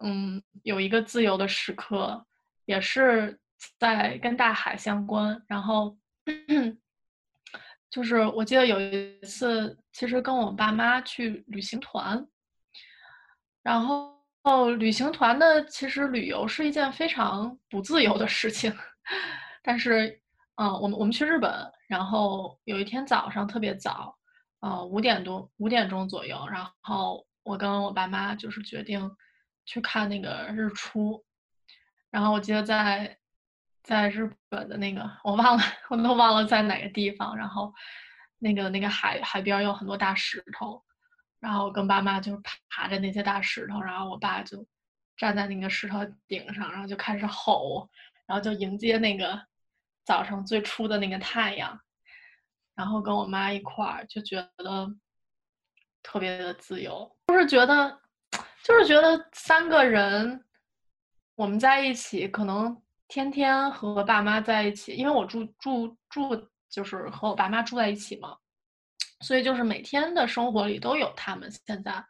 嗯，有一个自由的时刻，也是在跟大海相关。然后，<clears throat> 就是我记得有一次，其实跟我爸妈去旅行团，然后旅行团呢，其实旅游是一件非常不自由的事情。<laughs> 但是，嗯、我们我们去日本，然后有一天早上特别早，呃，五点多五点钟左右，然后我跟我爸妈就是决定去看那个日出，然后我记得在在日本的那个我忘了，我都忘了在哪个地方，然后那个那个海海边有很多大石头，然后我跟爸妈就爬着那些大石头，然后我爸就站在那个石头顶上，然后就开始吼，然后就迎接那个早上最初的那个太阳，然后跟我妈一块儿就觉得特别的自由，就是觉得，就是觉得三个人我们在一起，可能天天和爸妈在一起，因为我住住住就是和我爸妈住在一起嘛。所以就是每天的生活里都有他们现在，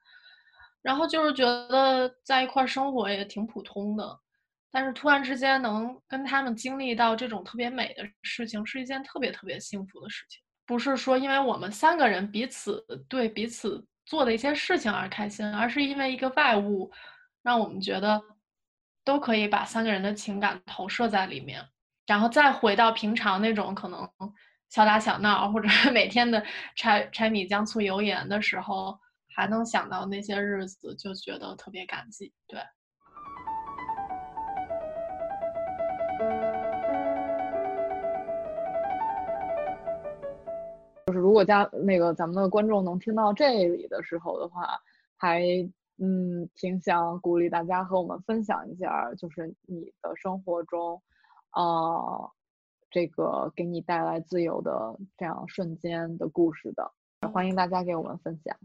然后就是觉得在一块生活也挺普通的，但是突然之间能跟他们经历到这种特别美的事情，是一件特别特别幸福的事情。不是说因为我们三个人彼此对彼此做的一些事情而开心，而是因为一个外物，让我们觉得都可以把三个人的情感投射在里面，然后再回到平常那种可能。小打小闹，或者每天的柴柴米酱醋油盐的时候，还能想到那些日子，就觉得特别感激。对，就是如果家那个咱们的观众能听到这里的时候的话，还嗯挺想鼓励大家和我们分享一下，就是你的生活中，啊。这个给你带来自由的这样瞬间的故事的，欢迎大家给我们分享。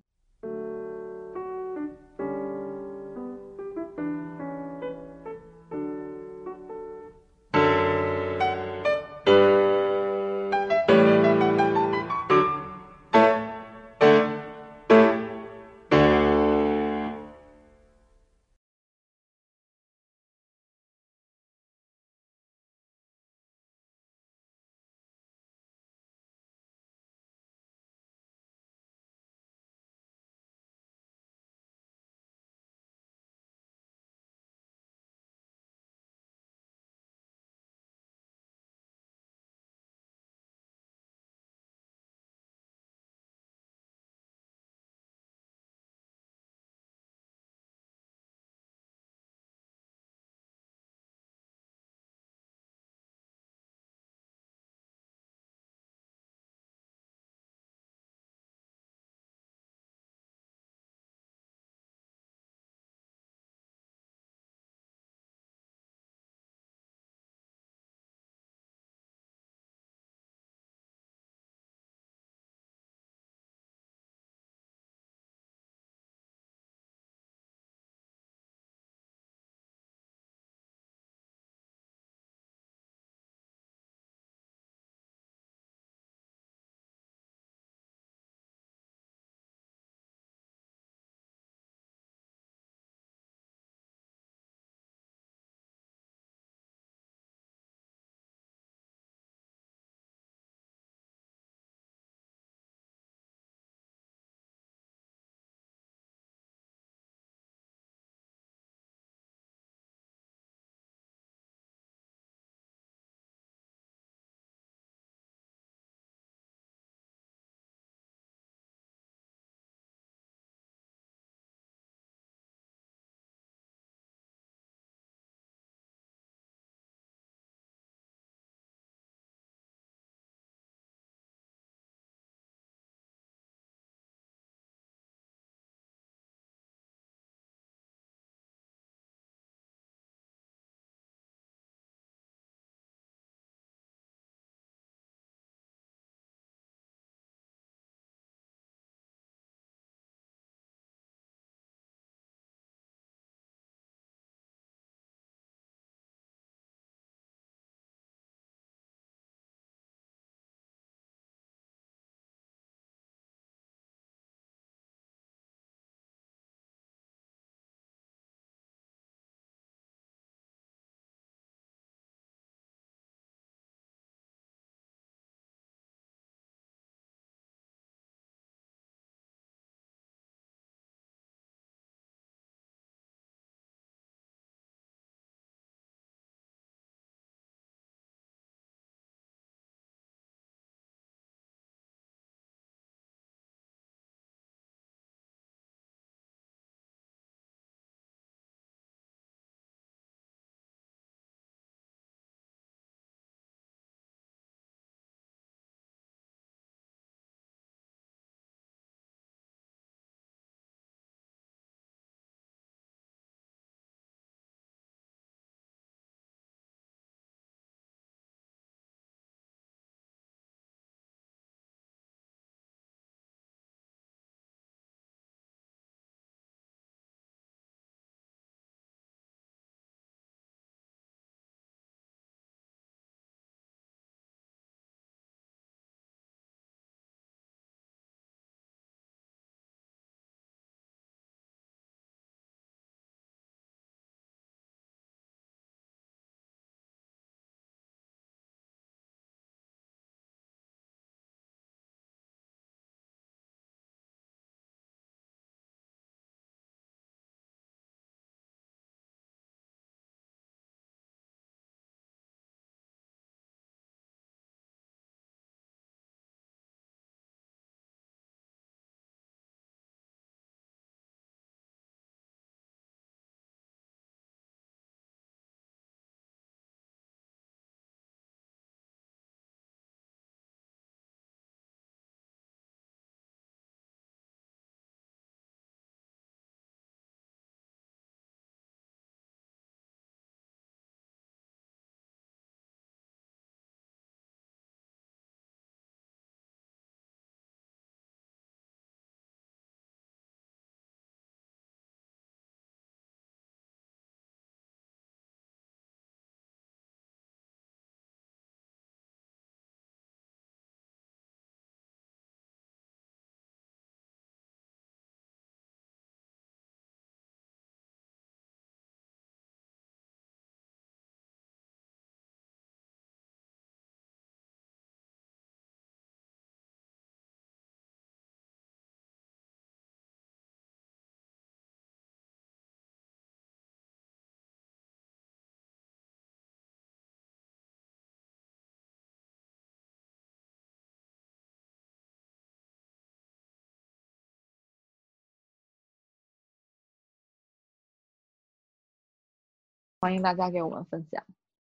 欢迎大家给我们分享。